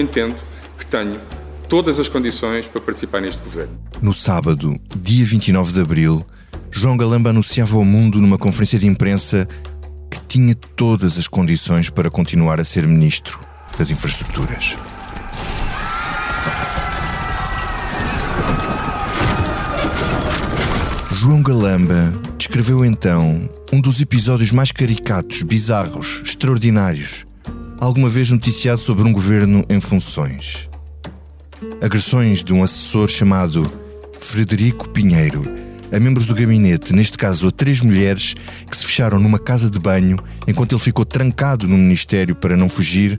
Entendo que tenho todas as condições para participar neste governo. No sábado, dia 29 de abril, João Galamba anunciava ao mundo numa conferência de imprensa que tinha todas as condições para continuar a ser ministro das infraestruturas. João Galamba descreveu então um dos episódios mais caricatos, bizarros, extraordinários, alguma vez noticiado sobre um governo em funções agressões de um assessor chamado Frederico Pinheiro a membros do gabinete, neste caso a três mulheres que se fecharam numa casa de banho enquanto ele ficou trancado no ministério para não fugir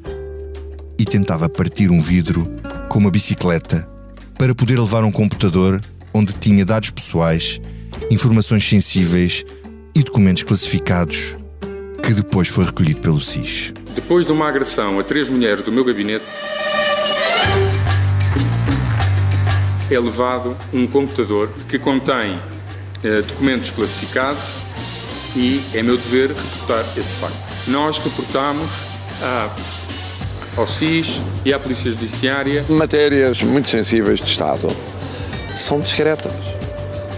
e tentava partir um vidro com uma bicicleta para poder levar um computador onde tinha dados pessoais, informações sensíveis e documentos classificados que depois foi recolhido pelo SIS. Depois de uma agressão a três mulheres do meu gabinete, é levado um computador que contém eh, documentos classificados e é meu dever reportar esse facto. Nós reportamos à, ao SIS e à Polícia Judiciária. Matérias muito sensíveis de Estado são discretas.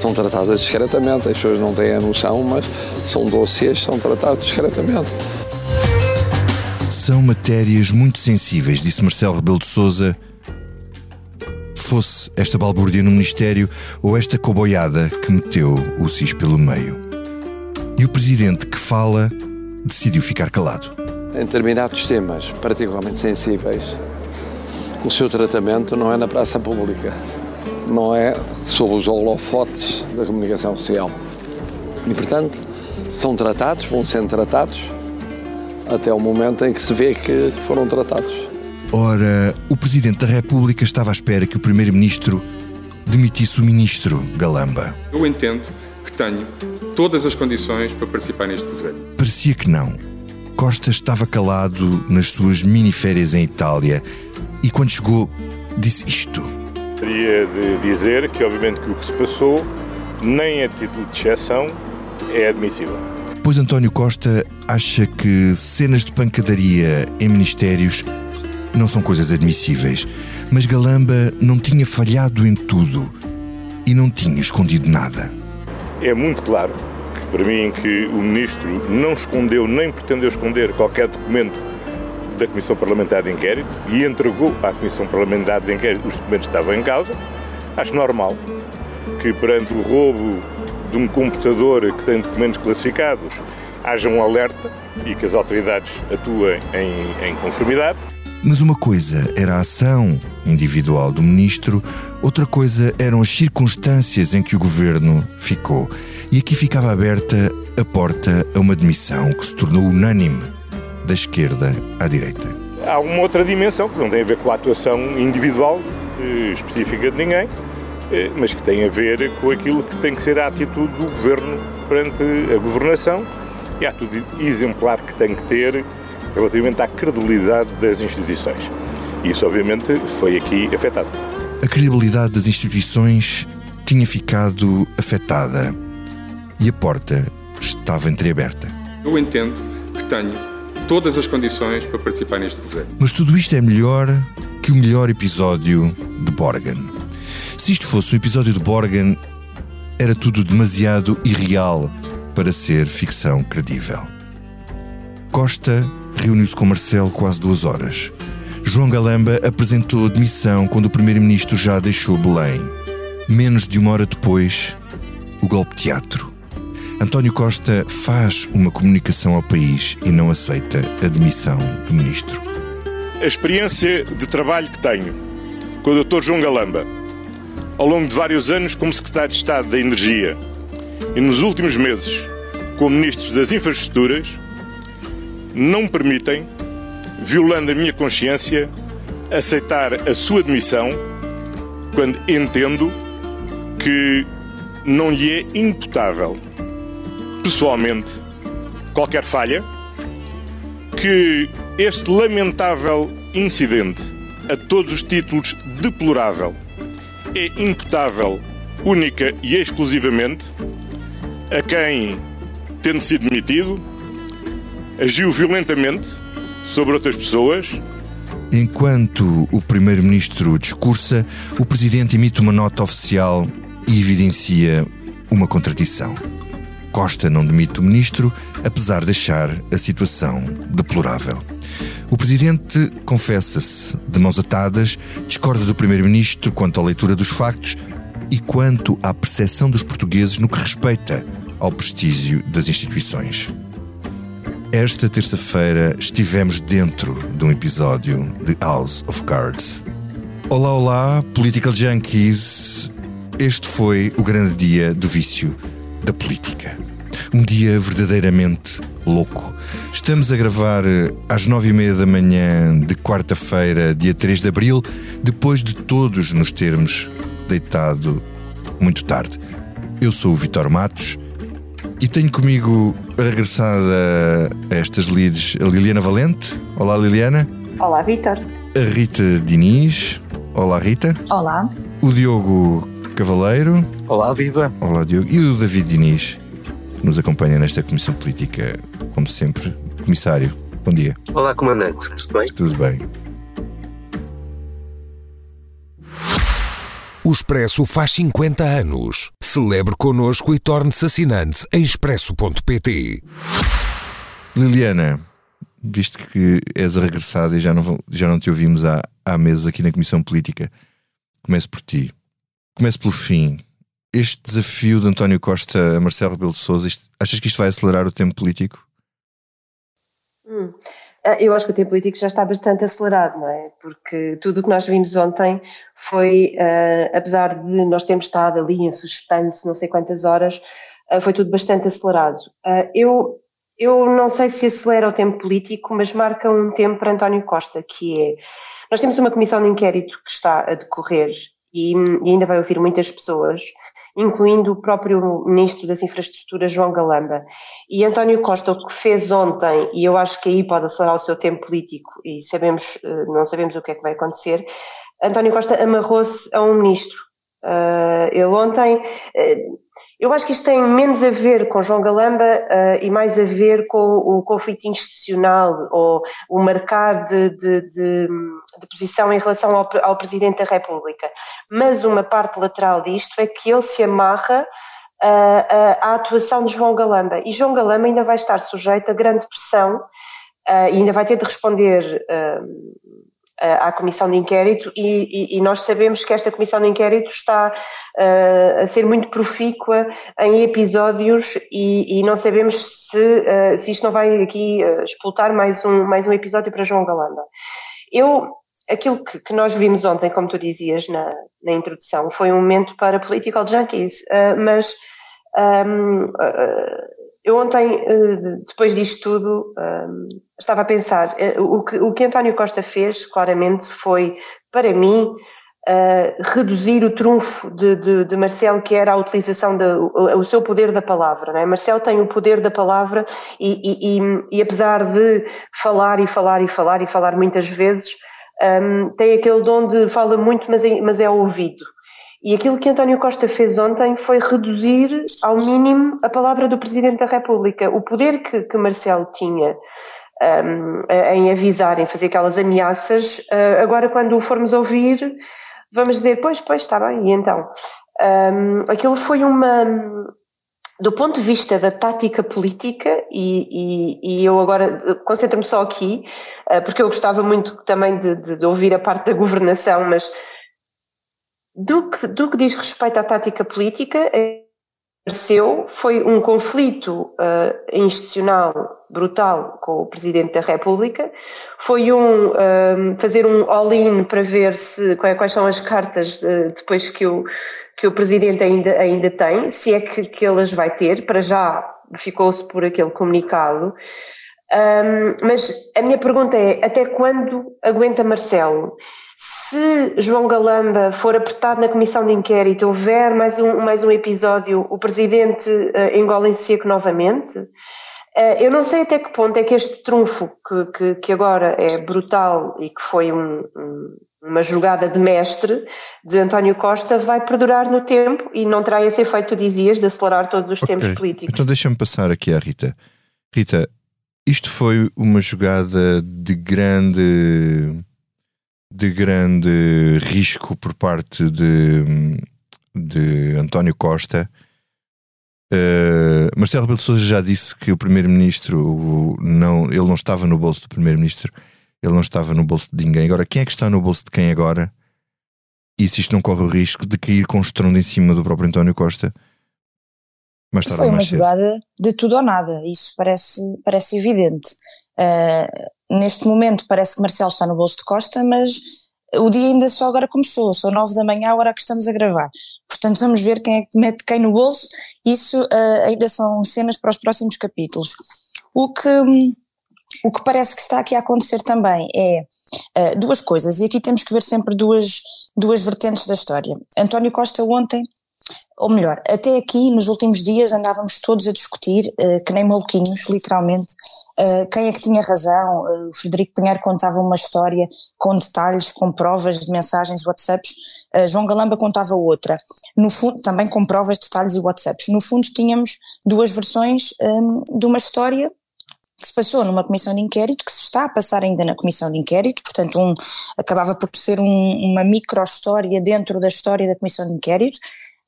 São tratadas discretamente. As pessoas não têm a noção, mas são dossiês são tratados discretamente. São matérias muito sensíveis, disse Marcelo Rebelo de Souza fosse esta balbúrdia no Ministério ou esta coboiada que meteu o SIS pelo meio. E o presidente que fala decidiu ficar calado. Em determinados temas particularmente sensíveis, o seu tratamento não é na praça pública, não é sob os holofotes da comunicação social. E, portanto, são tratados, vão sendo tratados, até o momento em que se vê que foram tratados. Ora, o Presidente da República estava à espera que o Primeiro-Ministro demitisse o Ministro Galamba. Eu entendo que tenho todas as condições para participar neste governo. Parecia que não. Costa estava calado nas suas mini-férias em Itália e quando chegou disse isto. Teria de dizer que obviamente que o que se passou, nem a título de exceção, é admissível. Pois António Costa acha que cenas de pancadaria em ministérios não são coisas admissíveis, mas Galamba não tinha falhado em tudo e não tinha escondido nada. É muito claro que, para mim, que o Ministro não escondeu nem pretendeu esconder qualquer documento da Comissão Parlamentar de Inquérito e entregou à Comissão Parlamentar de Inquérito os documentos que estavam em causa. Acho normal que, perante o roubo de um computador que tem documentos classificados, haja um alerta e que as autoridades atuem em, em conformidade. Mas uma coisa era a ação individual do ministro, outra coisa eram as circunstâncias em que o governo ficou. E aqui ficava aberta a porta a uma demissão que se tornou unânime da esquerda à direita. Há uma outra dimensão que não tem a ver com a atuação individual eh, específica de ninguém, mas que tem a ver com aquilo que tem que ser a atitude do governo perante a governação e a atitude exemplar que tem que ter relativamente à credibilidade das instituições. E isso, obviamente, foi aqui afetado. A credibilidade das instituições tinha ficado afetada e a porta estava entreaberta. Eu entendo que tenho todas as condições para participar neste governo. Mas tudo isto é melhor que o melhor episódio de Borgen. Fosse um episódio de Borgen, era tudo demasiado irreal para ser ficção credível. Costa reuniu-se com Marcelo quase duas horas. João Galamba apresentou demissão quando o primeiro-ministro já deixou Belém. Menos de uma hora depois, o golpe de teatro. António Costa faz uma comunicação ao país e não aceita a demissão do ministro. A experiência de trabalho que tenho com o Dr. João Galamba, ao longo de vários anos como secretário de Estado da Energia. E nos últimos meses como ministro das Infraestruturas, não me permitem, violando a minha consciência, aceitar a sua demissão quando entendo que não lhe é imputável, pessoalmente, qualquer falha, que este lamentável incidente, a todos os títulos deplorável, é imputável única e exclusivamente a quem, tendo sido demitido, agiu violentamente sobre outras pessoas. Enquanto o primeiro-ministro discursa, o presidente emite uma nota oficial e evidencia uma contradição. Costa não demite o ministro, apesar de achar a situação deplorável. O presidente confessa-se de mãos atadas, discorda do primeiro-ministro quanto à leitura dos factos e quanto à percepção dos portugueses no que respeita ao prestígio das instituições. Esta terça-feira estivemos dentro de um episódio de House of Cards. Olá, olá, Political Junkies. Este foi o grande dia do vício da política. Um dia verdadeiramente louco. Estamos a gravar eh, às nove e meia da manhã de quarta-feira, dia 3 de abril, depois de todos nos termos deitado muito tarde. Eu sou o Vitor Matos e tenho comigo a regressada a estas leads a Liliana Valente. Olá, Liliana. Olá, Vitor. A Rita Diniz. Olá, Rita. Olá. O Diogo Cavaleiro. Olá, viva. Olá, Diogo. E o David Diniz, que nos acompanha nesta Comissão Política, como sempre. Comissário, bom dia. Olá, comandante. Tudo bem? Tudo bem. O Expresso faz 50 anos. Celebre connosco e torne-se assinante em expresso.pt. Liliana, visto que és a regressada e já não, já não te ouvimos há, há meses aqui na Comissão Política, começo por ti. Começo pelo fim. Este desafio de António Costa a Marcelo Rebelo de Sousa, isto, achas que isto vai acelerar o tempo político? Hum. Ah, eu acho que o tempo político já está bastante acelerado, não é? Porque tudo o que nós vimos ontem foi, uh, apesar de nós termos estado ali em suspense não sei quantas horas, uh, foi tudo bastante acelerado. Uh, eu, eu não sei se acelera o tempo político, mas marca um tempo para António Costa, que é. Nós temos uma comissão de inquérito que está a decorrer e, e ainda vai ouvir muitas pessoas incluindo o próprio Ministro das Infraestruturas, João Galamba. E António Costa, o que fez ontem, e eu acho que aí pode acelerar o seu tempo político, e sabemos, eh, não sabemos o que é que vai acontecer, António Costa amarrou-se a um ministro. Uh, ele ontem, uh, eu acho que isto tem menos a ver com João Galamba uh, e mais a ver com o conflito institucional ou o marcar de, de, de, de posição em relação ao, ao, Presidente da República. Mas uma parte lateral disto é que ele se amarra à atuação de João Galamba e João Galamba ainda vai estar sujeito a grande pressão e ainda vai ter de responder à comissão de inquérito e, e, e, nós sabemos que esta comissão de inquérito está uh, a ser muito profícua em episódios e, e não sabemos se, uh, se isto não vai aqui uh, explotar mais um, mais um episódio para João Galamba. Eu, aquilo que, que nós vimos ontem, como tu dizias na, na introdução, foi um momento para political junkies, mas um, eu ontem, eh, depois disto tudo, ehm, estava a pensar, eh, o que, o que António Costa fez, claramente, foi, para mim, eh, reduzir o trunfo de, de, de Marcelo, que era a utilização do o, seu poder da palavra. Não é? Marcelo tem o poder da palavra e, e, e, e, apesar de falar e falar e falar e falar muitas vezes, ehm, tem aquele dom de fala muito, mas é, mas é ouvido. E aquilo que António Costa fez ontem foi reduzir ao mínimo a palavra do Presidente da República. O poder que, que Marcelo tinha um, em avisar, em fazer aquelas ameaças, uh, agora quando o formos ouvir, vamos dizer, pois, pois, está bem, e então? Um, aquilo foi uma. Do ponto de vista da tática política, e, e, e eu agora concentro-me só aqui, uh, porque eu gostava muito também de, de, de ouvir a parte da governação, mas do que, do que diz respeito à tática política, apareceu foi um conflito uh, institucional brutal com o Presidente da República, foi um, um eh, fazer um all-in para ver se quais são as cartas de, depois que o, que o Presidente ainda, ainda tem, se é que, que elas vai ter, para já ficou-se por aquele comunicado, um, mas a minha pergunta é, até quando aguenta Marcelo? Se João Galamba for apertado na comissão de inquérito, houver mais um, mais um episódio, o presidente uh, engole em seco novamente, uh, eu não sei até que ponto é que este trunfo, que, que, que agora é brutal e que foi um, um, uma jogada de mestre de António Costa, vai perdurar no tempo e não terá esse efeito, tu dizias, de acelerar todos os okay. tempos políticos. Então deixa-me passar aqui à Rita. Rita, isto foi uma jogada de grande de grande risco por parte de, de António Costa. Uh, Marcelo Rebelo de Sousa já disse que o primeiro-ministro não, ele não estava no bolso do primeiro-ministro, ele não estava no bolso de ninguém. Agora, quem é que está no bolso de quem agora? E se isto não corre o risco de cair com estrondo em cima do próprio António Costa? Mas Foi uma cedo. jogada de tudo ou nada, isso parece, parece evidente. Uh, neste momento parece que Marcelo está no bolso de Costa, mas o dia ainda só agora começou, são nove da manhã, a hora que estamos a gravar. Portanto, vamos ver quem é que mete quem no bolso. Isso uh, ainda são cenas para os próximos capítulos. O que, o que parece que está aqui a acontecer também é uh, duas coisas, e aqui temos que ver sempre duas, duas vertentes da história. António Costa ontem ou melhor, até aqui nos últimos dias andávamos todos a discutir, uh, que nem maluquinhos, literalmente, uh, quem é que tinha razão. Uh, o Frederico Pinheiro contava uma história com detalhes, com provas de mensagens, WhatsApps. João Galamba contava outra, no fundo, também com provas, detalhes e WhatsApps. No fundo, tínhamos duas versões um, de uma história que se passou numa comissão de inquérito, que se está a passar ainda na comissão de inquérito, portanto, um, acabava por ser um, uma micro-história dentro da história da comissão de inquérito,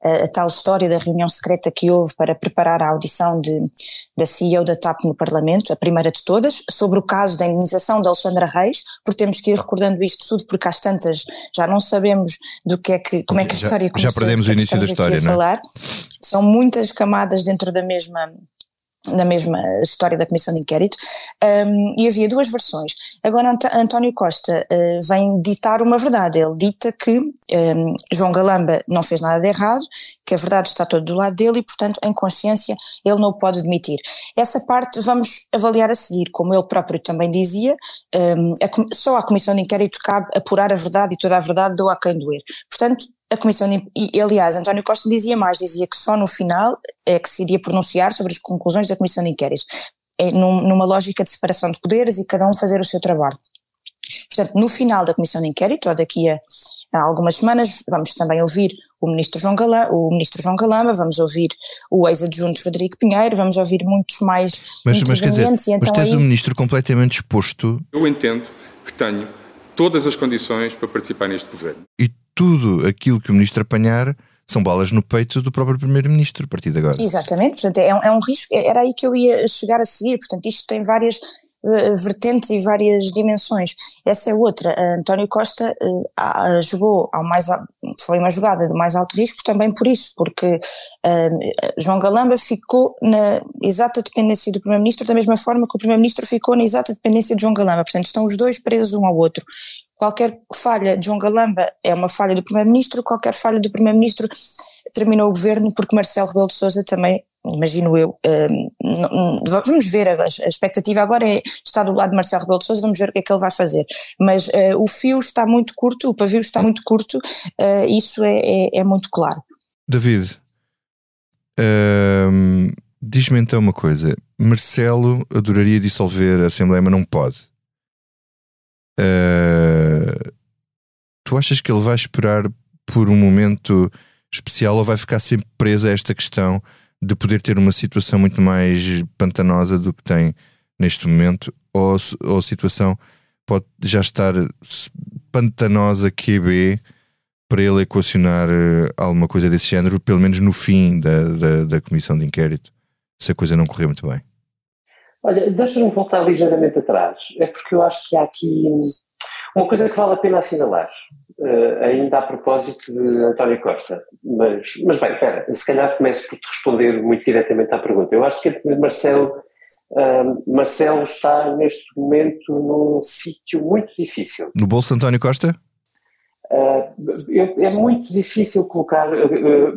a, tal história da reunião secreta que houve para preparar a audição de, da CEO da TAP no Parlamento, a primeira de todas, sobre o caso da indenização de Alexandra Reis, porque temos que ir recordando isto tudo, porque às tantas já não sabemos do que é que, como é que a história começou. Já perdemos o início da história, não é? São muitas camadas dentro da mesma na mesma história da comissão de inquérito, um, e havia duas versões. Agora Ant António Costa uh, vem ditar uma verdade, ele dita que um, João Galamba não fez nada de errado, que a verdade está toda do lado dele e, portanto, em consciência ele não o pode admitir. Essa parte vamos avaliar a seguir, como ele próprio também dizia, um, a, só à comissão de inquérito cabe apurar a verdade e toda a verdade dou a quem doer. Portanto, a Comissão, e aliás, António Costa dizia mais, dizia que só no final é que se iria pronunciar sobre as conclusões da Comissão de Inquérito, é numa lógica de separação de poderes e cada um fazer o seu trabalho. Portanto, no final da Comissão de Inquérito, ou daqui a, a algumas semanas, vamos também ouvir o ministro João Galamba, o ministro João Galamba, vamos ouvir o ex-adjunto Frederico Pinheiro, vamos ouvir muitos mais mas, mas, quer dizer, então mas tens aí... o ministro completamente exposto. Eu entendo que tenho todas as condições para participar neste governo. E tudo aquilo que o ministro apanhar são balas no peito do próprio primeiro-ministro a partir de agora. Exatamente, portanto é um, é um, risco, era aí que eu ia chegar a seguir, portanto isto tem várias vertentes e várias dimensões. Essa é outra, uh, António Costa uh, jogou ao mais, foi uma jogada de mais alto risco também por isso, porque João Galamba ficou na exata dependência do primeiro-ministro da mesma forma que o primeiro-ministro ficou na exata dependência de João Galamba, portanto estão os dois presos um ao outro. Qualquer falha de João Galamba é uma falha do Primeiro-Ministro, qualquer falha do Primeiro-Ministro terminou o governo, porque Marcelo Rebelo de Sousa também, imagino eu, um, vamos ver, a, a, expectativa agora é do lado de Marcelo Rebelo de Sousa, vamos ver o que é que ele vai fazer. Mas uh, o fio está muito curto, o pavio está muito curto, uh, isso é, é, é, muito claro. David, um, diz-me então uma coisa: Marcelo adoraria dissolver a Assembleia, mas não pode. Uh, tu achas que ele vai esperar por um momento especial ou vai ficar sempre preso a esta questão de poder ter uma situação muito mais pantanosa do que tem neste momento? Ou, ou a situação pode já estar pantanosa QB para ele equacionar eh, alguma coisa desse género, pelo menos no fim da, da, da comissão de inquérito, se a coisa não correr muito bem? Olha, deixa-me voltar ligeiramente atrás. É porque eu acho que há aqui uma coisa que vale a pena assinalar, uh, ainda a propósito de António Costa. Mas, mas bem, espera, se calhar começo por te responder muito diretamente à pergunta. Eu acho que Marcelo, uh, Marcelo está neste momento num sítio muito difícil. No bolso de António Costa? Uh, é, muito difícil colocar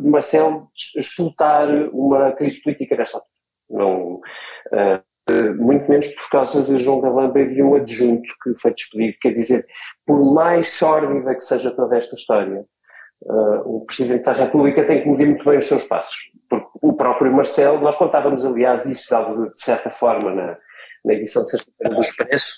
Marcelo explotar uma crise política nesta altura. Não, muito menos por causa de João Galamba e de um adjunto que foi despedido. Quer dizer, por mais sórdida que seja toda esta história, uh, o Presidente da República tem que medir muito bem os seus passos. Porque o próprio Marcelo, nós contávamos aliás isso de, certa forma na, na edição de sexta-feira do Expresso,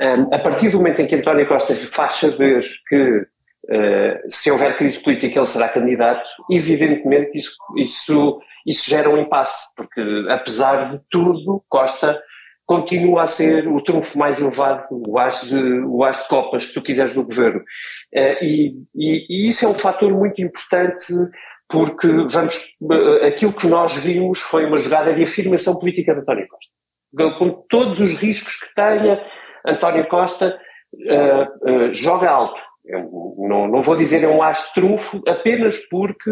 um, a partir do momento em que António Costa faz saber que uh, se houver crise política ele será candidato, evidentemente isso, isso isso gera um impasse, porque apesar de tudo, Costa continua a ser o trunfo mais elevado, o as de, de copas, se tu quiseres, do governo. Uh, e, e, e, isso é um fator muito importante porque vamos, uh, aquilo que nós vimos foi uma jogada de afirmação política de António Costa. Com todos os riscos que tenha, António Costa uh, joga alto. Eu não, não vou dizer é um as trunfo apenas porque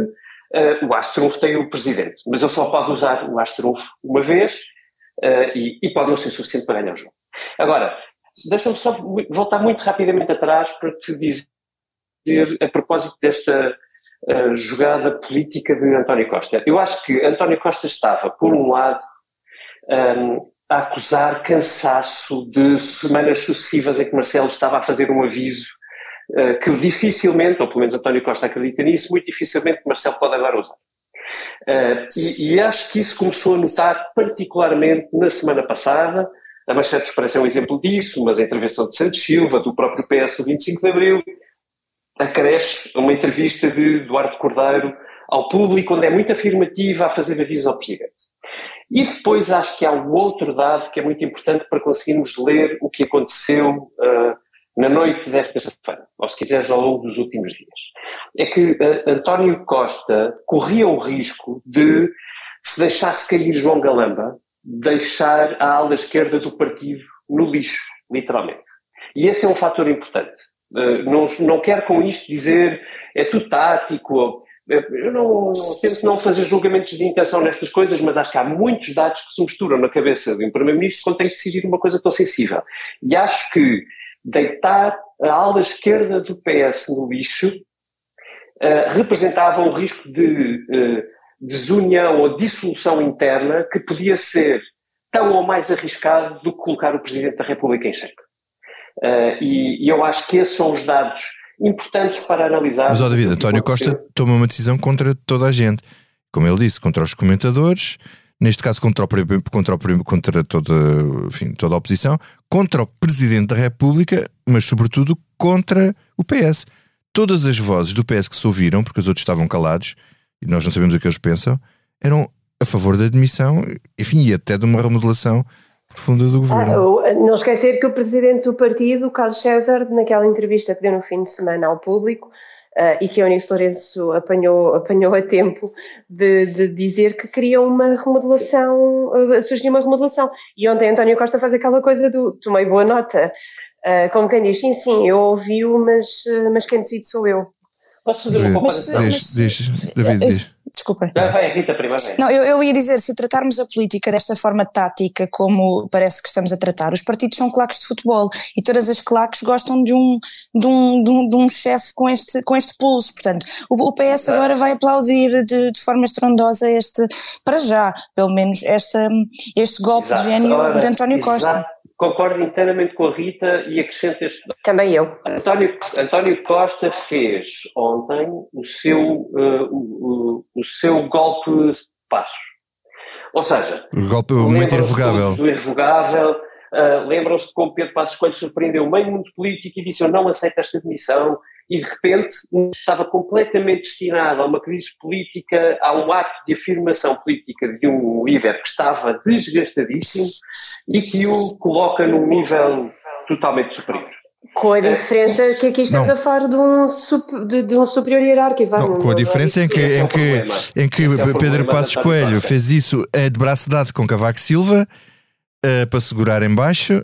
o as trunfo tem o presidente, mas ele só pode usar o as trunfo uma vez uh, e, e, pode não ser suficiente para ganhar o jogo. Agora, deixa-me só voltar muito rapidamente atrás para te dizer, a propósito desta uh, jogada política de António Costa. Eu acho que António Costa estava, por um lado, um, ehm, a acusar cansaço de semanas sucessivas em que Marcelo estava a fazer um aviso uh, que dificilmente, ou pelo menos António Costa acredita nisso, muito dificilmente Marcelo pode agora usar. Uh, e, e, acho que isso começou a notar particularmente na semana passada. A Manchete Expresso é um exemplo disso, mas a intervenção de Santos Silva, do próprio PS do 25 de Abril, acresce uma entrevista de Eduardo Cordeiro ao público, onde é muito afirmativa a fazer aviso ao Presidente. E depois acho que há um outro dado que é muito importante para conseguirmos ler o que aconteceu uh, na noite desta sexta-feira, ou se quiseres ao longo dos últimos dias, é que uh, António Costa corria o risco de, se deixasse cair João Galamba, deixar a ala esquerda do partido no lixo, literalmente. E esse é um fator importante. Uh, não, não quero com isto dizer é tudo tático, eu não, não, tento não fazer julgamentos de intenção nestas coisas, mas acho que há muitos dados que se misturam na cabeça de um Primeiro-Ministro quando tem que decidir uma coisa tão sensível. E acho que deitar a ala esquerda do PS no lixo uh, representava um risco de uh, desunião ou dissolução interna que podia ser tão ou mais arriscado do que colocar o Presidente da República em xeque. Uh, e, e, eu acho que esses são os dados importantes para analisar. Mas, ó David, António Costa toma uma decisão contra toda a gente. Como ele disse, contra os comentadores, neste caso contra, o, contra, o, contra toda, enfim, toda a oposição, contra o Presidente da República, mas sobretudo contra o PS. Todas as vozes do PS que se ouviram, porque os outros estavam calados, e nós não sabemos o que eles pensam, eram a favor da admissão, enfim, e até de uma remodelação profunda do governo. Ah, não esquecer que o presidente do partido, Carlos César, naquela entrevista que deu no fim de semana ao público, uh, e que a Eunice Lourenço apanhou, apanhou a tempo de, de dizer que queria uma remodelação, uh, surgiu uma remodelação. E ontem António Costa faz aquela coisa do tomei boa nota, uh, como quem diz, sim, sim, eu ouvi-o, mas, mas quem decide sou eu. Posso fazer uma comparação? Diz, diz, David, diz. Desculpa. vai, Rita, primeiro. Não, eu, eu ia dizer, se tratarmos a política desta forma tática, como parece que estamos a tratar, os partidos são claques de futebol e todas as claques gostam de um, de um, de um, de um chefe com este, com este pulso. Portanto, o, o PS agora vai aplaudir de, de forma estrondosa este, para já, pelo menos, esta, este golpe Exato. de gênio de António. Costa concordo inteiramente com a Rita e acrescento este. Também eu. António, António Costa fez ontem o seu, uh, o, o, seu golpe de passos. Ou seja, o golpe muito irrevogável. Do irrevogável. Uh, Lembram-se de como Pedro Passos Coelho surpreendeu o meio mundo político e disse: Eu não aceito esta demissão e de repente estava completamente destinado a uma crise política, a um ato de afirmação política de um líder que estava desgastadíssimo e que o coloca num nível totalmente superior. Com a diferença que aqui estamos não. a falar de um, de, de um superior hierárquico. Não, com a diferença em que, em é que, em que é Pedro Passos Coelho fez isso de braço dado com Cavaco Silva uh, para segurar em baixo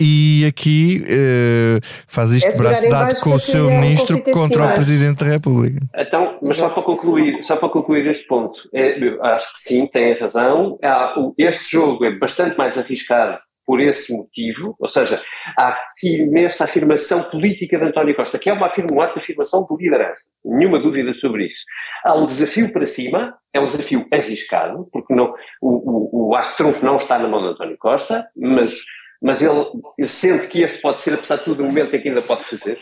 e aqui uh, faz isto é braço dado com o seu ministro contra o Presidente da República. Então, mas só para concluir, só para concluir este ponto, é, acho que sim, tem razão. Este jogo é bastante mais arriscado por esse motivo, ou seja, há aqui nesta afirmação política de António Costa, que é uma afirma, um de afirmação de liderança, nenhuma dúvida sobre isso. Há um desafio para cima, é um desafio arriscado, porque não, o, o, o não está na mão de António Costa, mas mas ele, ele sente que este pode ser, apesar de tudo, o momento em que ainda pode fazer.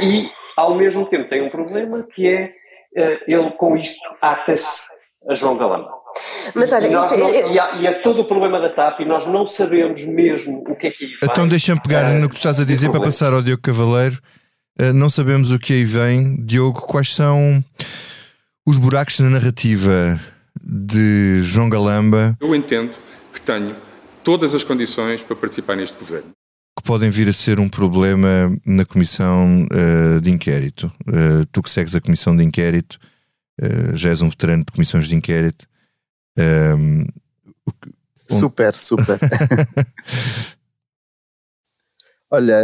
E, ao mesmo tempo, tem um problema que é uh, ele, com isto, ata-se a João Galamba. Mas olha, e, isso, não, e, há, e, há, todo o problema da TAP e nós não sabemos mesmo o que é que aí vem. Então deixa-me pegar uh, no que tu estás a dizer para passar ao Diogo Cavaleiro. Uh, não sabemos o que aí vem. Diogo, quais são os buracos na narrativa de João Galamba? Eu entendo que tenho todas as condições para participar neste governo. Que podem vir a ser um problema na comissão uh, de inquérito. Uh, tu que segues a comissão de inquérito, uh, já és um veterano de comissões de inquérito. Um... Super, super. Olha,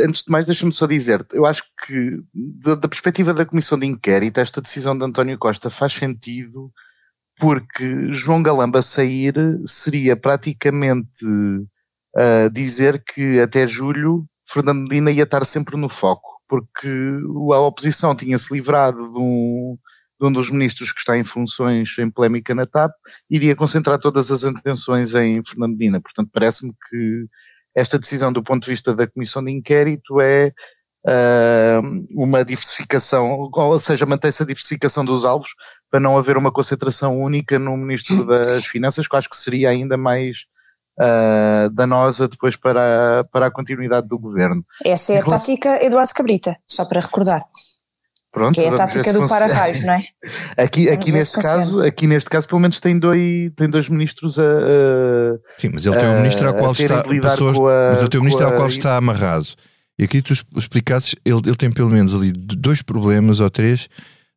antes de mais, deixa-me só dizer, eu acho que, da, da, perspectiva da Comissão de Inquérito, esta decisão de António Costa faz sentido porque João Galamba sair seria praticamente uh, dizer que até julho Fernando Medina ia estar sempre no foco, porque a oposição tinha-se livrado de um, de um dos ministros que está em funções em polémica na TAP, iria concentrar todas as atenções em Fernando Medina. Portanto, parece-me que esta decisão do ponto de vista da comissão de inquérito é uh, uma diversificação, ou seja, mantém-se a diversificação dos alvos para não haver uma concentração única no Ministro das Finanças, que eu acho que seria ainda mais uh, danosa depois para, a, para a continuidade do governo. Essa é a tática Eduardo Cabrita, só para recordar. Pronto, que é a tática do para-raios, não é? aqui, aqui neste caso, aqui neste caso, pelo menos tem dois, tem dois ministros a, a Sim, mas ele tem um ministro ao qual está pessoas, a, mas ele tem um ministro ao qual está amarrado. E aqui tu explicasses, ele, ele tem pelo menos ali dois problemas ou três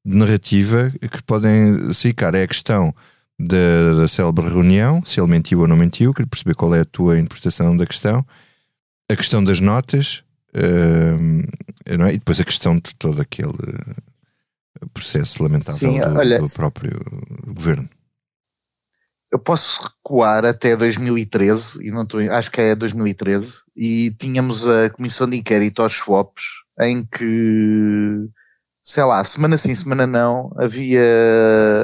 de narrativa que podem sair cara. É a questão da, da célebre reunião, se ele mentiu ou não mentiu, queria perceber qual é a tua interpretação da questão. A questão das notas, uh, é? e depois a questão de todo aquele processo lamentável Sim, do, olha, do próprio governo. Eu posso recuar até 2013, e não estou, acho que é 2013, e tínhamos a comissão de inquérito aos swaps, em que sei lá, semana sim, semana não, havia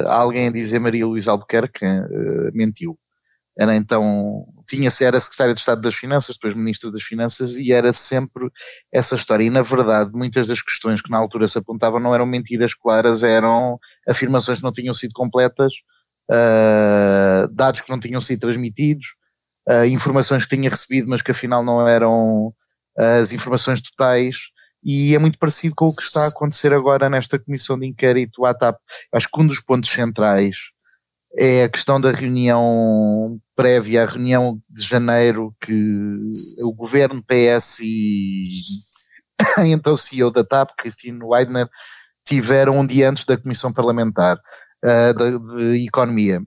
alguém a dizer Maria Luísa Albuquerque uh, mentiu. Era então, tinha-se, era secretário de Estado das Finanças, depois Ministro das Finanças, e era sempre essa história. E na verdade, muitas das questões que na altura se apontavam não eram mentiras claras, eram afirmações que não tinham sido completas, uh, dados que não tinham sido transmitidos, uh, informações que tinha recebido, mas que afinal não eram as informações totais e é muito parecido com o que está a acontecer agora nesta comissão de inquérito à TAP. Acho que um dos pontos centrais é a questão da reunião prévia à reunião de janeiro que o governo PS e então o CEO da TAP, Christine Weidner, tiveram um dia antes da comissão parlamentar uh, de, de economia.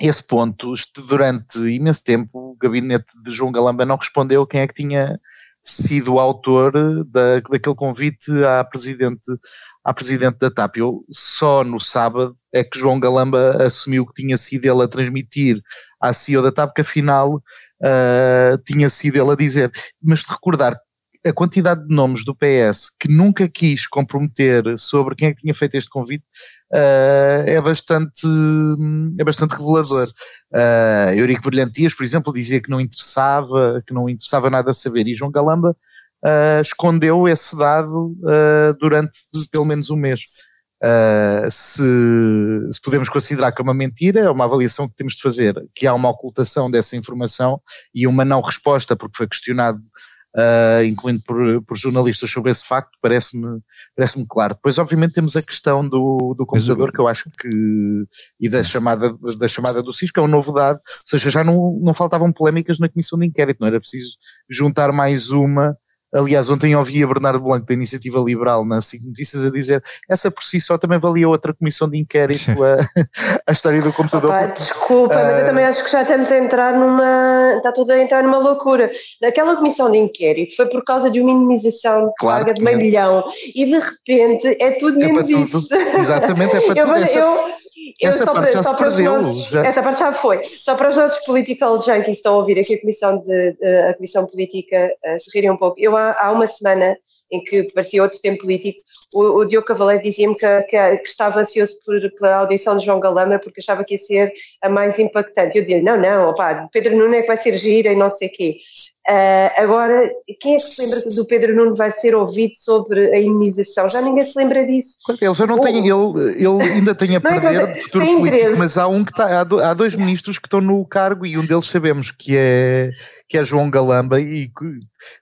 Esse ponto, durante imenso tempo, o gabinete de João Galamba não respondeu quem é que tinha sido autor da, daquele convite à presidente, à presidente da TAP. Eu, só no sábado é que João Galamba assumiu que tinha sido ele a transmitir à CEO da TAP que afinal uh, tinha sido ele a dizer. Mas de recordar a quantidade de nomes do PS que nunca quis comprometer sobre quem é que tinha feito este convite uh, é bastante é bastante revelador. Uh, Eurico Brilhantias, por exemplo, dizia que não interessava, que não interessava nada saber, e João Galamba uh, escondeu esse dado durante pelo menos um mês. se, se podemos considerar que é uma mentira, é uma avaliação que temos de fazer, que há uma ocultação dessa informação e uma não resposta, porque foi questionado uh, incluindo por, por, jornalistas sobre esse facto, parece-me parece claro. Depois, obviamente, temos a questão do, do computador, que eu acho que, e da chamada, da chamada do CIS, que é uma novidade, ou seja, já não, não faltavam polémicas na comissão de inquérito, não era preciso juntar mais uma Aliás, ontem ouvi a Bernardo Blanco da Iniciativa Liberal na SIC Notícias a dizer essa por si só também valia outra comissão de inquérito a, a história do computador. Opa, desculpa, uh, mas eu ah, também acho que já estamos a entrar numa. está tudo a entrar numa loucura. Naquela comissão de inquérito foi por causa de uma minimização de claro carga de meio milhão e de repente é tudo é menos é isso. Exatamente, é para eu, tudo. Essa... Eu, eu essa só parte para, já só. Nossos, já. Essa parte já foi. Só para os nossos political junkies que estão a ouvir aqui a Comissão, de, a comissão Política uh, se rirem um pouco. Eu há, há uma semana em que parecia outro tempo político, o, o Diogo Cavaleiro dizia-me que, que, que, estava ansioso por, pela audição de João Galama porque achava que ia ser a mais impactante. Eu dizia, não, não, opa, Pedro Nuno é que vai ser gira e não sei o quê. Uh, agora, quem é que se lembra do Pedro Nuno vai ser ouvido sobre a imunização? Já ninguém se lembra disso. Ele já não tem, ele, ele ainda tem a é perder é, de futuro político, interesse. mas há um que está, há, dois ministros que estão no cargo e um deles sabemos que é, que é João Galamba e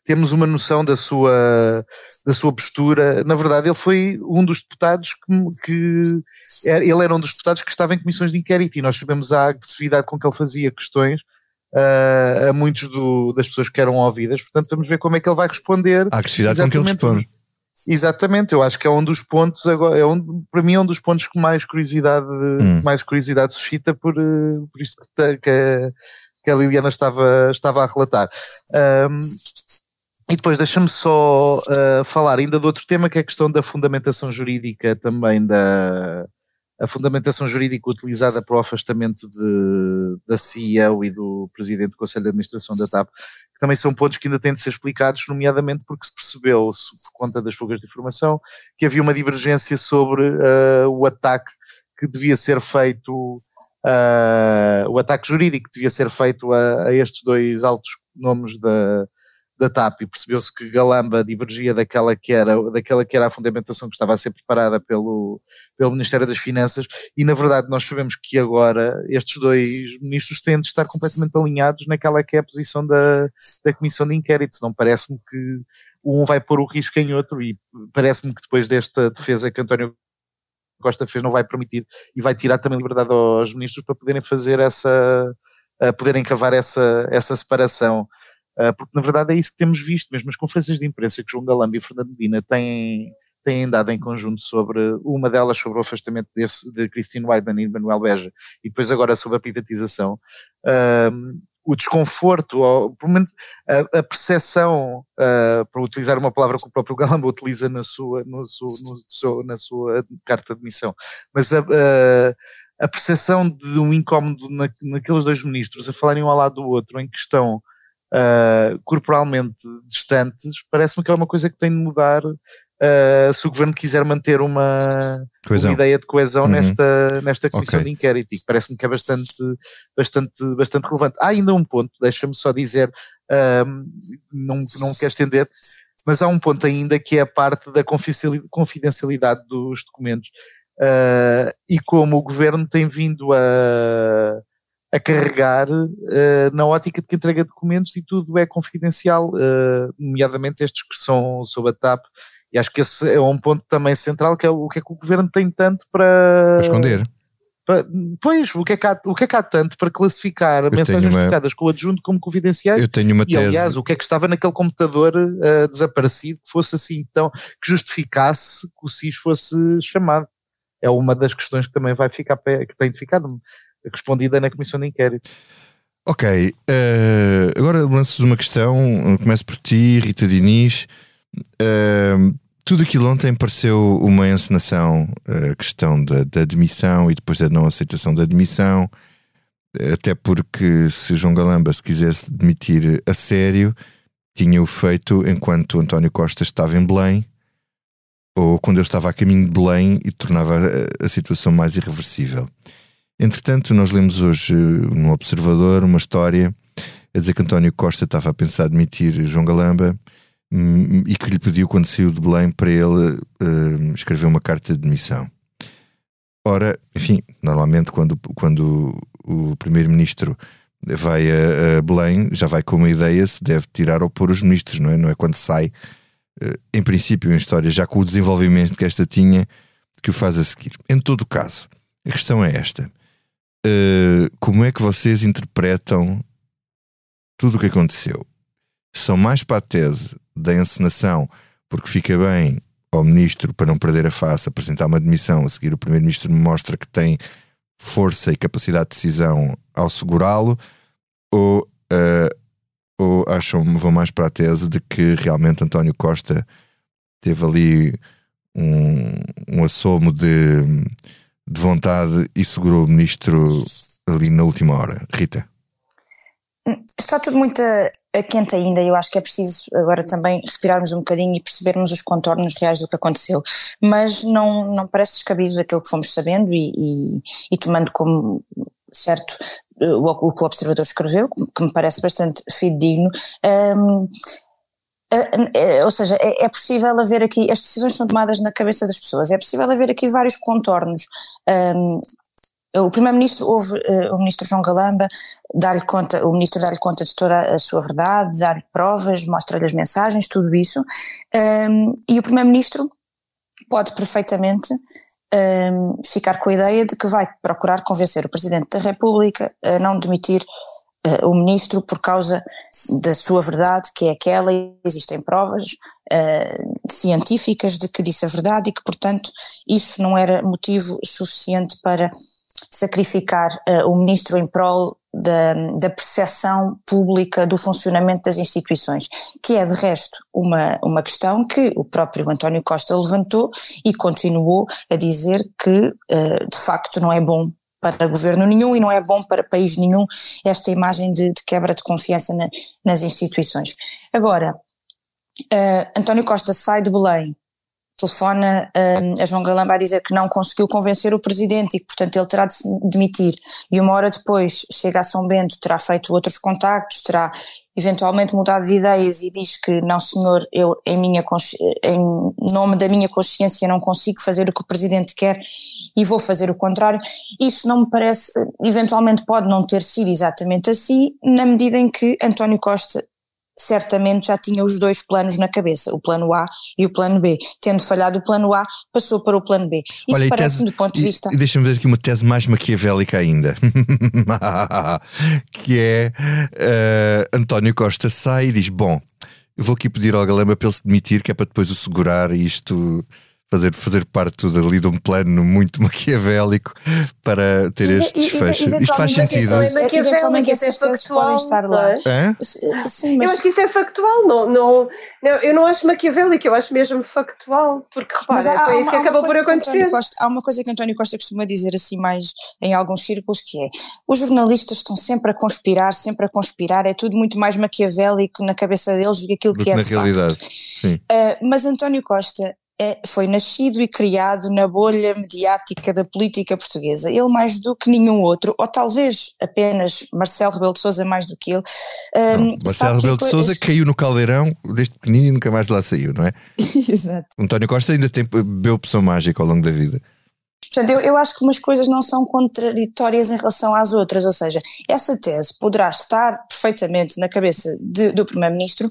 temos uma noção da sua, da sua postura. Na verdade, ele foi um dos deputados que, que ele era um dos deputados que estava em comissões de inquérito e nós sabemos a agressividade com que ele fazia questões uh, a muitos do, das pessoas que eram ouvidas. Portanto, vamos ver como é que ele vai responder. A agressividade com que ele responde. Exatamente, eu acho que é um dos pontos agora, é um, para mim é um dos pontos que mais curiosidade, hum. mais curiosidade suscita por, eh, por isto que, que, a, que a Liliana estava, estava a relatar. Um, e depois deixa-me só uh, falar ainda de outro tema que é a questão da fundamentação jurídica também da, a fundamentação jurídica utilizada para o afastamento de, da CEO e do Presidente do Conselho de Administração da TAP, que também são pontos que ainda têm de ser explicados, nomeadamente porque se percebeu, por conta das fugas de informação, que havia uma divergência sobre uh, o ataque que devia ser feito, uh, o ataque jurídico que devia ser feito a, a estes dois altos nomes da, da TAP e percebeu-se que Galamba divergia daquela que, era, daquela que era a fundamentação que estava a ser preparada pelo, pelo Ministério das Finanças e na verdade nós sabemos que agora estes dois ministros têm de estar completamente alinhados naquela que é a posição da, da Comissão de Inquérito, não parece-me que um vai pôr o risco em outro e parece-me que depois desta defesa que António Costa fez não vai permitir e vai tirar também liberdade aos ministros para poderem fazer essa, poderem cavar essa, essa separação. Ah, porque na verdade é isso que temos visto, mesmo. As conferências de imprensa que João Galamba e Fernando Medina têm, têm dado em conjunto sobre, uma delas sobre o afastamento desse, de Christine Weidman e Manuel Beja, e depois agora sobre a privatização, uh, o desconforto, ou, pelo menos a, a percepção, uh, para utilizar uma palavra que o próprio Galamba utiliza na sua, no, no, no, na sua carta de missão, mas a, a, a percepção de um incómodo na, naqueles dois ministros a falarem um ao lado do outro, em que estão uh, corporalmente distantes, parece-me que é uma coisa que tem de mudar uh, se o governo quiser manter uma, uma ideia de coesão uhum. nesta, nesta comissão okay. de inquérito, e parece-me que é bastante, bastante, bastante relevante. Há ainda um ponto, deixa-me só dizer, uh, não, não quero estender, mas há um ponto ainda que é a parte da confidencialidade dos documentos. Uh, e como o governo tem vindo a, a carregar uh, na ótica de que entrega documentos e tudo é confidencial, uh, nomeadamente estes que são sob a TAP. E acho que esse é um ponto também central, que é o que é que o governo tem tanto para. Para esconder. Para, pois, o que, é que há, o que é que há tanto para classificar eu mensagens trocadas com o adjunto como confidenciais? Eu tenho uma e, tese. aliás, o que é que estava naquele computador uh, desaparecido que fosse assim, então, que justificasse que o SIS fosse chamado? É uma das questões que também vai ficar, que tem de ficar respondida na comissão de inquérito. Ok, uh, agora lanças uma questão, começo por ti, Rita Diniz. Uh, tudo aquilo ontem pareceu uma encenação, a questão da, da e depois da não aceitação da admissão, até porque se João Galamba se quisesse demitir a sério, tinha o feito enquanto António Costa estava em Belém, ou quando eu estava a caminho de Belém e tornava a, a situação mais irreversível. Entretanto, nós lemos hoje no Observador uma história a dizer que António Costa estava a pensar demitir João Galamba hum, e que lhe pediu, quando saiu de Belém, para ele uh, escrever uma carta de demissão. Ora, enfim, normalmente quando, quando o primeiro-ministro vai a, a, Belém, já vai com uma ideia se deve tirar ou pôr os ministros, não é? Não é quando sai, uh, em princípio, em história, já com o desenvolvimento que esta tinha, que o faz a seguir. Em todo o caso, a questão é esta. Uh, como é que vocês interpretam tudo o que aconteceu? São mais para a tese da encenação, porque fica bem ao ministro, para não perder a face, apresentar uma demissão, a seguir o primeiro-ministro mostra que tem força e capacidade de decisão ao segurá-lo, ou, uh, ou acham, vão mais para a tese de que realmente António Costa teve ali um, um assomo de de vontade e segurou o ministro ali na última hora. Rita. Está tudo muito a, a quente ainda, eu acho que é preciso agora também respirarmos um bocadinho e percebermos os contornos reais do que aconteceu, mas não, não parece descabido aquilo que fomos sabendo e, e, e tomando como certo o, o, que o observador escreveu, que me parece bastante fidedigno, um, ou seja, é, é, possível haver aqui, as decisões são tomadas na cabeça das pessoas, é possível haver aqui vários contornos. Um, o Primeiro-Ministro ouve uh, o Ministro João Galamba, dá-lhe conta, o Ministro dá-lhe conta de toda a sua verdade, dá-lhe provas, mostra-lhe as mensagens, tudo isso, um, e o Primeiro-Ministro pode perfeitamente um, ficar com a ideia de que vai procurar convencer o Presidente da República a não demitir uh, o ministro por causa da sua verdade, que é aquela, existem provas uh, científicas de que disse a verdade e que, portanto, isso não era motivo suficiente para sacrificar uh, o ministro em prol da, da percepção pública do funcionamento das instituições, que é de resto uma, uma questão que o próprio António Costa levantou e continuou a dizer que de facto não é bom para governo nenhum e não é bom para país nenhum esta imagem de, de quebra de confiança na, nas instituições. Agora, uh, António Costa sai de Belém telefona uh, a João Galamba a dizer que não conseguiu convencer o presidente e que, portanto, ele terá de se demitir. E uma hora depois chega a São Bento, terá feito outros contactos, terá eventualmente mudado de ideias e diz que não senhor, eu em, minha em nome da minha consciência não consigo fazer o que o presidente quer e vou fazer o contrário. Isso não me parece, eventualmente pode não ter sido exatamente assim, na medida em que António Costa certamente já tinha os dois planos na cabeça, o plano A e o plano B. Tendo falhado o plano A, passou para o plano B. Isso parece-me do ponto de vista. E deixa-me ver aqui uma tese mais maquiavélica ainda, que é uh, António Costa sai e diz: Bom, vou aqui pedir ao Galamba para ele se demitir, que é para depois o segurar e isto fazer, fazer parte tudo ali de um plano muito maquiavélico para ter este desfecho. Isto faz sentido. É eventualmente esses textos podem estar lá. É? Sim, mas... Eu acho que isso é factual, não, não, não, eu não acho maquiavélico, eu acho mesmo factual, porque repara, há, foi isso que acabou por acontecer. Costa, há uma coisa que António Costa costuma dizer assim mais em alguns círculos que é os jornalistas estão sempre a conspirar, sempre a conspirar, é tudo muito mais maquiavélico na cabeça deles do que aquilo do que, é na realidade. Sim. Uh, mas António Costa é, foi nascido e criado na bolha mediática da política portuguesa. Ele mais do que nenhum outro, ou talvez apenas Marcelo Rebelo de Sousa mais do que ele. Um, Marcelo Rebelo de Sousa caiu no caldeirão desde pequenino e nunca mais lá saiu, não é? Exato. António Costa ainda tem, bebeu opção mágica ao longo da vida. Portanto, eu, eu acho que umas coisas não são contraditórias em relação às outras, ou seja, essa tese poderá estar perfeitamente na cabeça de, do Primeiro-Ministro,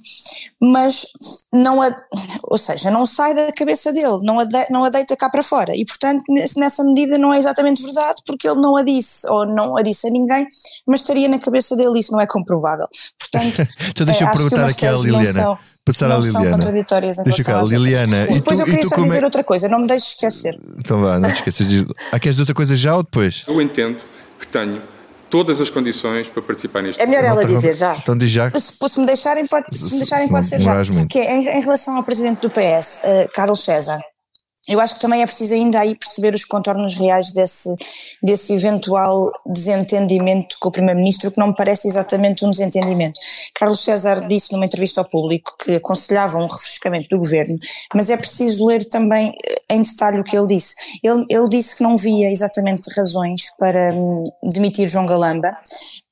mas não a, ou seja, não sai da cabeça dele, não a, de, não a deita cá para fora, e portanto nessa medida não é exatamente verdade, porque ele não a disse, ou não a disse a ninguém, mas estaria na cabeça dele, isso não é comprovável. Portanto, então deixa eu eh, perguntar aqui à Liliana, são, passar à Liliana. São contraditórias em deixa cá, Liliana. E depois tu, eu queria só dizer é... outra coisa, não me deixes esquecer. Então vá, não te esqueças disso. Ah, queres outra coisa já ou depois? Eu entendo que tenho todas as condições para participar neste É melhor ela dizer já. Então diz já. Se, se me deixarem, pode, se me deixarem, pode ser já. Que é em, em, relação ao presidente do PS, uh, eh, Carlos César. Eu acho que também é preciso ainda aí perceber os contornos reais desse, desse eventual desentendimento com o Primeiro-Ministro, que não me parece exatamente um desentendimento. Carlos César disse numa entrevista ao público que aconselhava um refrescamento do governo, mas é preciso ler também eh, em detalhe o que ele disse. Ele, ele disse que não via exatamente razões para hum, demitir João Galamba,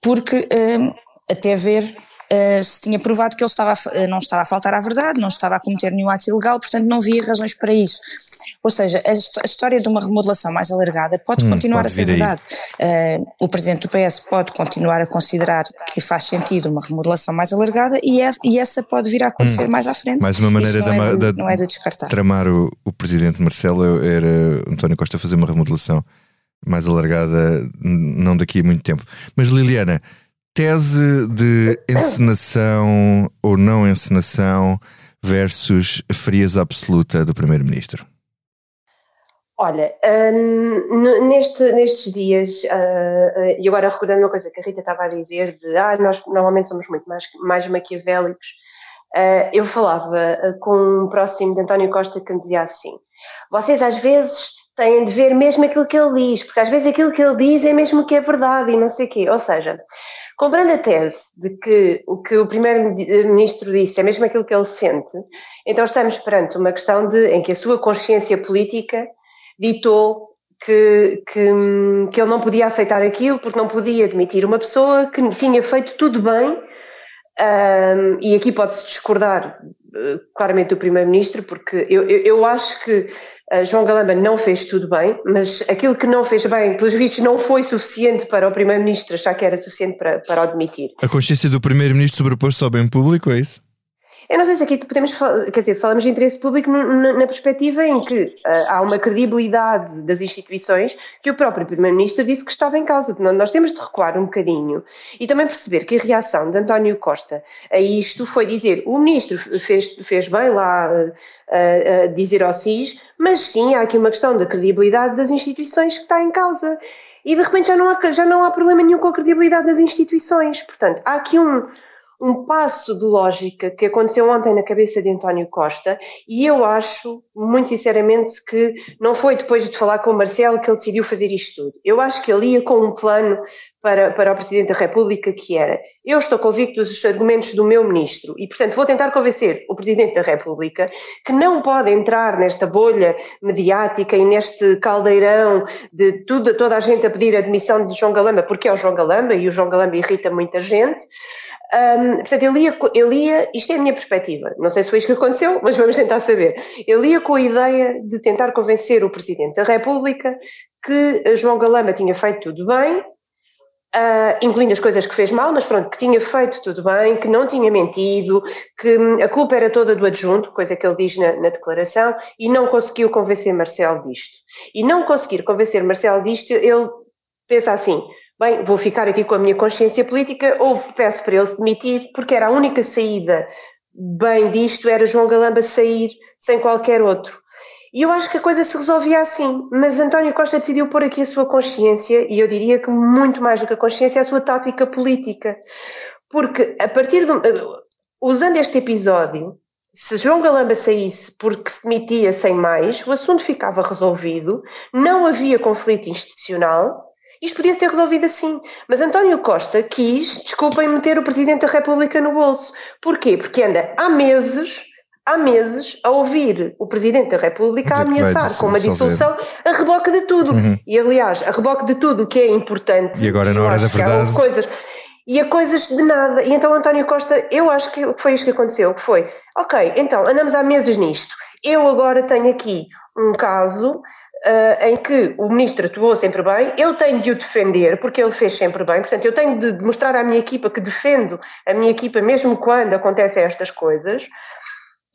porque hum, até ver uh, se tinha provado que ele estava a, eh, não estava a faltar à verdade, não estava a cometer nenhum ato ilegal, portanto não via razões para isso. Ou seja, a, a história de uma remodelação mais alargada pode hum, continuar pode a ser verdade. Uh, o Presidente do PS pode continuar a considerar que faz sentido uma remodelação mais alargada e, é, e essa pode vir a acontecer hum. mais à frente. Mais uma maneira não, é de, não é de descartar. tramar o, o Presidente Marcelo era António Costa fazer uma remodelação mais alargada, não daqui a muito tempo. Mas Liliana, tese de encenação ou não encenação versus frieza absoluta do Primeiro-Ministro? Olha, um, neste, nestes dias, uh, e agora recordando uma coisa que a Rita estava a dizer, de ah, nós normalmente somos muito mais, mais maquiavélicos, uh, eu falava com um próximo de António Costa que me dizia assim: vocês às vezes têm de ver mesmo aquilo que ele diz, porque às vezes aquilo que ele diz é mesmo que é verdade e não sei o quê. Ou seja, Comprando a tese de que o que o Primeiro-Ministro disse é mesmo aquilo que ele sente, então estamos perante uma questão de, em que a sua consciência política ditou que, que, que ele não podia aceitar aquilo porque não podia admitir uma pessoa que tinha feito tudo bem, um, e aqui pode-se discordar uh, claramente do Primeiro-Ministro, porque eu, eu, eu acho que Uh, João Galamba não fez tudo bem, mas aquilo que não fez bem, pelos vistos, não foi suficiente para o Primeiro-Ministro achar que era suficiente para, para o admitir. A consciência do Primeiro-Ministro sobreposto ao bem público, é isso? Eu não sei se aqui podemos, quer dizer, falamos de interesse público na, perspectiva em que uh, há uma credibilidade das instituições que o próprio Primeiro-Ministro disse que estava em causa. Nós temos de recuar um bocadinho e também perceber que a reação de António Costa a isto foi dizer o Ministro fez, fez bem lá uh, uh, dizer ao SIS, mas sim há aqui uma questão da credibilidade das instituições que está em causa. E de repente já não há, já não há problema nenhum com a credibilidade das instituições. Portanto, há aqui um um passo de lógica que aconteceu ontem na cabeça de António Costa e eu acho, muito sinceramente, que não foi depois de falar com o Marcelo que ele decidiu fazer isto tudo. Eu acho que ele ia com um plano para, para o Presidente da República que era eu estou convicto dos argumentos do meu ministro e, portanto, vou tentar convencer o Presidente da República que não pode entrar nesta bolha mediática e neste caldeirão de tudo, toda a gente a pedir a admissão de João Galamba porque é o João Galamba e o João Galamba irrita muita gente um, portanto, ele ia, isto é a minha perspectiva, não sei se foi isso que aconteceu, mas vamos tentar saber. Ele ia com a ideia de tentar convencer o Presidente da República que João Galamba tinha feito tudo bem, uh, incluindo as coisas que fez mal, mas pronto, que tinha feito tudo bem, que não tinha mentido, que a culpa era toda do adjunto, coisa que ele diz na, na declaração, e não conseguiu convencer Marcelo disto. E não conseguir convencer Marcelo disto, ele pensa assim bem, vou ficar aqui com a minha consciência política ou peço para ele se demitir, porque era a única saída bem disto, era João Galamba sair sem qualquer outro. E eu acho que a coisa se resolvia assim, mas António Costa decidiu pôr aqui a sua consciência, e eu diria que muito mais do que a consciência, a sua tática política. Porque a partir do. Usando este episódio, se João Galamba saísse porque se demitia sem mais, o assunto ficava resolvido, não havia conflito institucional isto podia ser resolvido assim. Mas António Costa quis, desculpem, meter o Presidente da República no bolso. Porquê? Porque anda há meses, há meses, a ouvir o Presidente da República a ameaçar com uma dissolução a reboque de tudo. Uhum. E, aliás, a reboque de tudo o que é importante. E agora, na hora da verdade. Coisas, e a coisas de nada. E então António Costa, eu acho que foi isto que aconteceu, que foi, ok, então andamos há meses nisto, eu agora tenho aqui um caso uh, em que o ministro atuou sempre bem, eu tenho de o defender, porque ele fez sempre bem, portanto, eu tenho de mostrar à minha equipa que defendo a minha equipa mesmo quando acontecem estas coisas.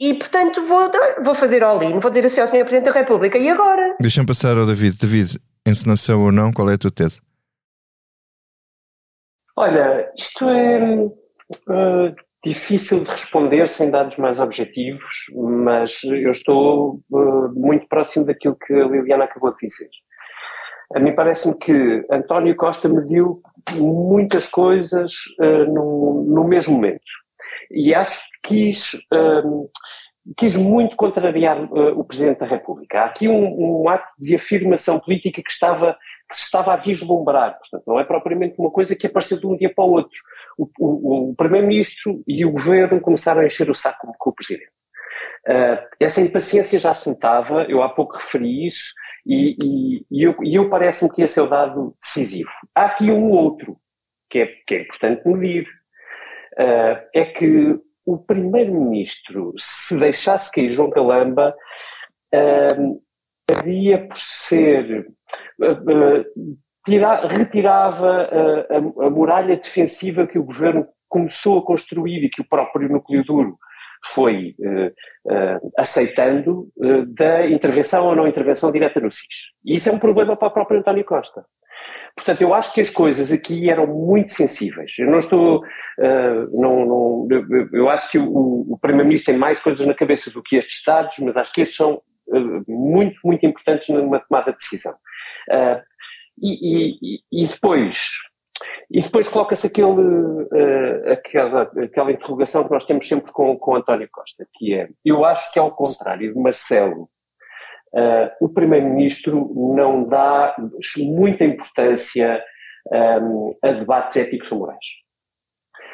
E, portanto, vou, vou fazer all-in, vou dizer assim ao Sr. Presidente da República, e agora? Deixa-me passar ao David. David, encenação ou não, qual é a tua tese? Olha, isto é. Uh, difícil de responder sem dados mais objetivos, mas eu estou uh, muito próximo daquilo que a Liliana acabou de dizer. A mim parece-me que António Costa mediu muitas coisas uh, no, no, mesmo momento. E acho que quis, uh, quis muito contrariar o Presidente da República. Há aqui um, um ato de afirmação política que estava que se estava a vislumbrar. Portanto, não é propriamente uma coisa que apareceu de um dia para o outro. O, o, o Primeiro-Ministro e o Governo começaram a encher o saco com o Presidente. Uh, essa impaciência já se notava, eu há pouco referi isso, e, e, e eu, eu parece-me que esse é o dado decisivo. Há aqui um outro que é, que é importante medir, uh, é que o Primeiro-Ministro, se deixasse cair João Calamba, uh, havia por ser uh, tira, retirava a, a, muralha defensiva que o governo começou a construir e que o próprio núcleo duro foi uh, uh, aceitando uh, da intervenção ou não intervenção direta no SIS. E isso é um problema para o próprio António Costa. Portanto, eu acho que as coisas aqui eram muito sensíveis. Eu não estou. não, não, eu acho que o, o Primeiro-Ministro tem mais coisas na cabeça do que estes Estados, mas acho que estes são muito, muito importantes numa tomada de decisão. Uh, e, e, e, depois, e depois coloca-se aquele, uh, aquela, aquela interrogação que nós temos sempre com, com António Costa, que é, eu acho que ao contrário de Marcelo, uh, o Primeiro-Ministro não dá muita importância um, a debates éticos ou morais.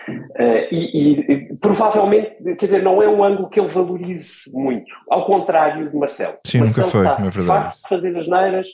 Uh, e, e, provavelmente, quer dizer, não é um ângulo que ele valorize muito, ao contrário de Marcelo. Sim, Marcelo nunca foi, está, é verdade. De fazer as neiras,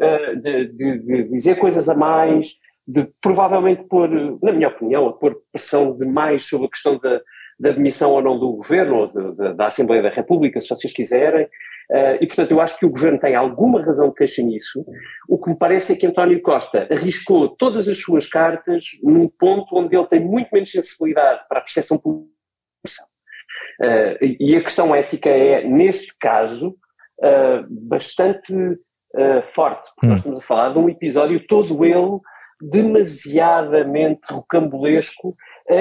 uh, de, de, de, dizer coisas a mais, de provavelmente pôr, na minha opinião, a pôr pressão demais sobre a questão da, da ou não do governo, ou de, da Assembleia da República, se vocês quiserem, Uh, e, portanto, eu acho que o governo tem alguma razão de queixa nisso. O que me parece é que António Costa arriscou todas as suas cartas num ponto onde ele tem muito menos sensibilidade para a percepção pública. Uh, e a questão ética é, neste caso, uh, bastante uh, forte, porque hum. nós estamos a falar de um episódio todo ele demasiadamente rocambolesco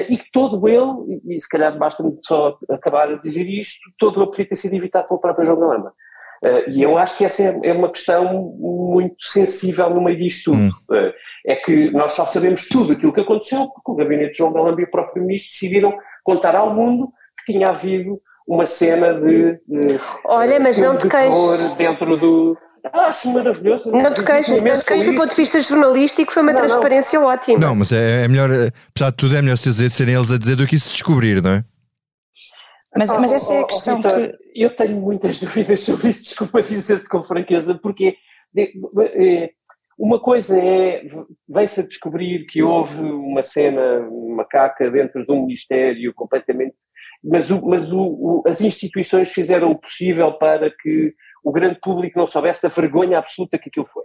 e que todo ele, e, se calhar basta-me só acabar a dizer isto, todo ele podia ter sido evitado pelo próprio João Galamba. e eu acho que essa é, é, uma questão muito sensível no meio disto tudo. Hum. é que nós só sabemos tudo aquilo que aconteceu porque o gabinete de João Galamba e o próprio ministro decidiram contar ao mundo tinha havido uma cena de, de Olha, mas não te queixes dentro do ah, acho maravilhoso. Não te queixes, não te queixes do ponto de vista jornalístico, foi uma não, transparência não. ótima. Não, mas é, é, melhor, apesar de tudo, é melhor serem eles a dizer do que isso descobrir, não é? Mas, mas essa é a questão oh, que. Eu tenho muitas dúvidas sobre isso, desculpa dizer-te com franqueza, porque é, uma coisa é, vem-se a descobrir que houve uma cena macaca dentro de um ministério completamente mas, o, mas o, o, as instituições fizeram o possível para que o grande público não soubesse da vergonha absoluta que aquilo foi.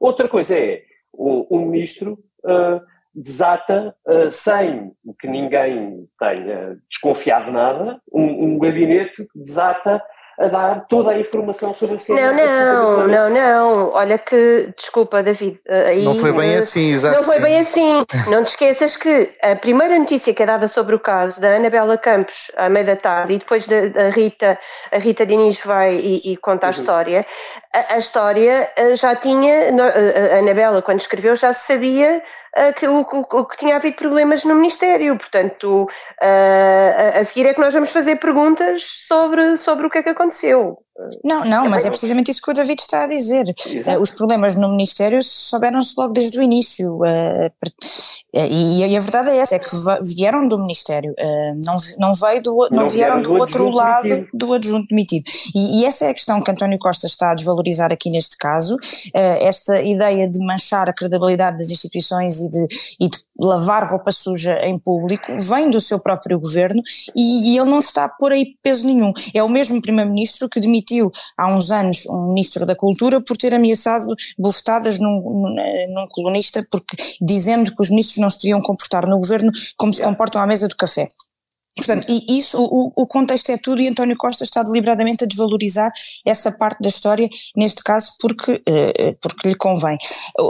Outra coisa é, um, um ministro uh, desata, uh, sem que ninguém tenha desconfiado nada, um, um gabinete que desata a dar toda a informação sobre a cena. Não, não, não, não. Olha que, desculpa, David. Eh, aí, não foi bem assim, exato. Não foi bem assim. Não te esqueças que a primeira notícia que é dada sobre o caso da Anabela Campos à meia da tarde e depois da, da Rita, a Rita Diniz vai e, e conta a uhum. história. A, a, história eh, já tinha, a Anabela, quando escreveu, já se sabia que, o, o, que tinha havido problemas no Ministério. Portanto, a, a seguir é que nós vamos fazer perguntas sobre, sobre o que é que aconteceu. Não, não, mas é precisamente isso que o David está a dizer. Exato. Os problemas no Ministério souberam-se logo desde o início. E a verdade é essa, é que vieram do Ministério, não, veio do, não, não vieram do, outro lado demitido. do adjunto demitido. E, e, essa é a questão que António Costa está a desvalorizar aqui neste caso, esta ideia de manchar a credibilidade das instituições e de, e de lavar roupa suja em público, vem do seu próprio governo e, e ele não está a pôr aí peso nenhum. É o mesmo primeiro-ministro que demitiu há uns anos um ministro da Cultura por ter ameaçado bufetadas num, num, num colunista, porque dizendo que os ministros não se deviam comportar no governo como se comportam à mesa do café. Portanto, e isso, o, o, contexto é tudo e António Costa está deliberadamente a desvalorizar essa parte da história, neste caso porque, eh, porque lhe convém.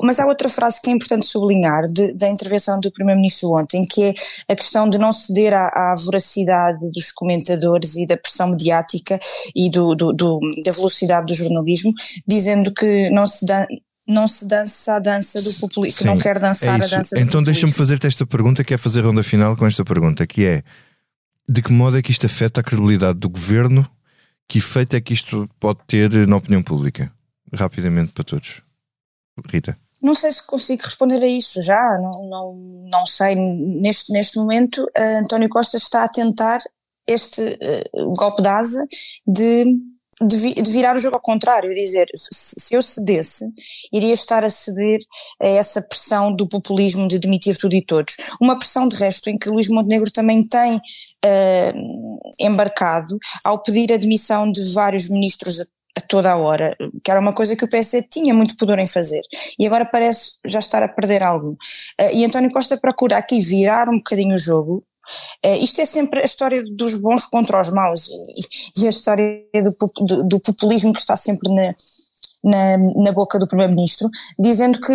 Mas há outra frase que é importante sublinhar de, da intervenção do Primeiro-Ministro ontem, que é a questão de não ceder à, à voracidade dos comentadores e da pressão mediática e do, do, do, da velocidade do jornalismo, dizendo que não se dá, não se dança a dança do populismo, que não quer dançar é a dança do Então deixa-me fazer-te esta pergunta, que é fazer ronda final com esta pergunta, que é de que modo é que isto afeta a credibilidade do governo? Que efeito é que isto pode ter na opinião pública? Rapidamente para todos. Rita. Não sei se consigo responder a isso já, não, não, não sei. Neste, neste momento, uh, António Costa está a tentar este uh, golpe de asa de de, de, virar o jogo ao contrário, dizer, se, eu cedesse, iria estar a ceder a essa pressão do populismo de demitir tudo e todos. Uma pressão, de resto, em que Luís Montenegro também tem uh, embarcado ao pedir a demissão de vários ministros a, a toda a hora, que era uma coisa que o PSD tinha muito poder em fazer, e agora parece já estar a perder algo. Uh, e António Costa procura aqui virar um bocadinho o jogo, Uh, isto é sempre a história dos bons contra os maus e, e a história do, do, do, populismo que está sempre na, na, na boca do Primeiro-Ministro, dizendo que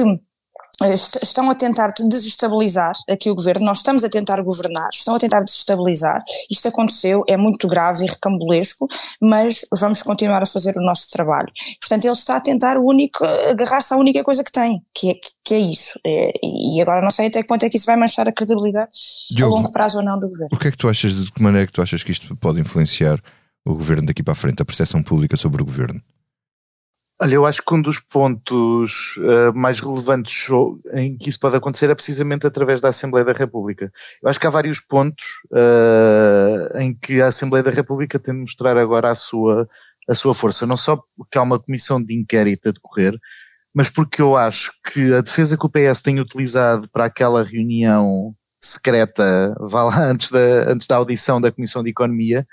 estão a tentar desestabilizar aqui o governo, nós estamos a tentar governar, estão a tentar desestabilizar, isto aconteceu, é muito grave e recambulesco, mas vamos continuar a fazer o nosso trabalho. Portanto, ele está a tentar agarrar-se à única coisa que tem, que é, que é isso. É, e agora não sei até quanto é que isso vai manchar a credibilidade Diogo, a longo prazo ou não do governo. O que é que tu achas, de que maneira é que tu achas que isto pode influenciar o governo daqui para a frente, a percepção pública sobre o governo? Olha, eu acho que um dos pontos uh, mais relevantes em que isso pode acontecer é precisamente através da Assembleia da República. Eu acho que há vários pontos uh, em que a Assembleia da República tem de mostrar agora a sua, a sua força. Não só porque há uma comissão de inquérito a decorrer, mas porque eu acho que a defesa que o PS tem utilizado para aquela reunião secreta, vá lá, antes da, antes da audição da Comissão de Economia,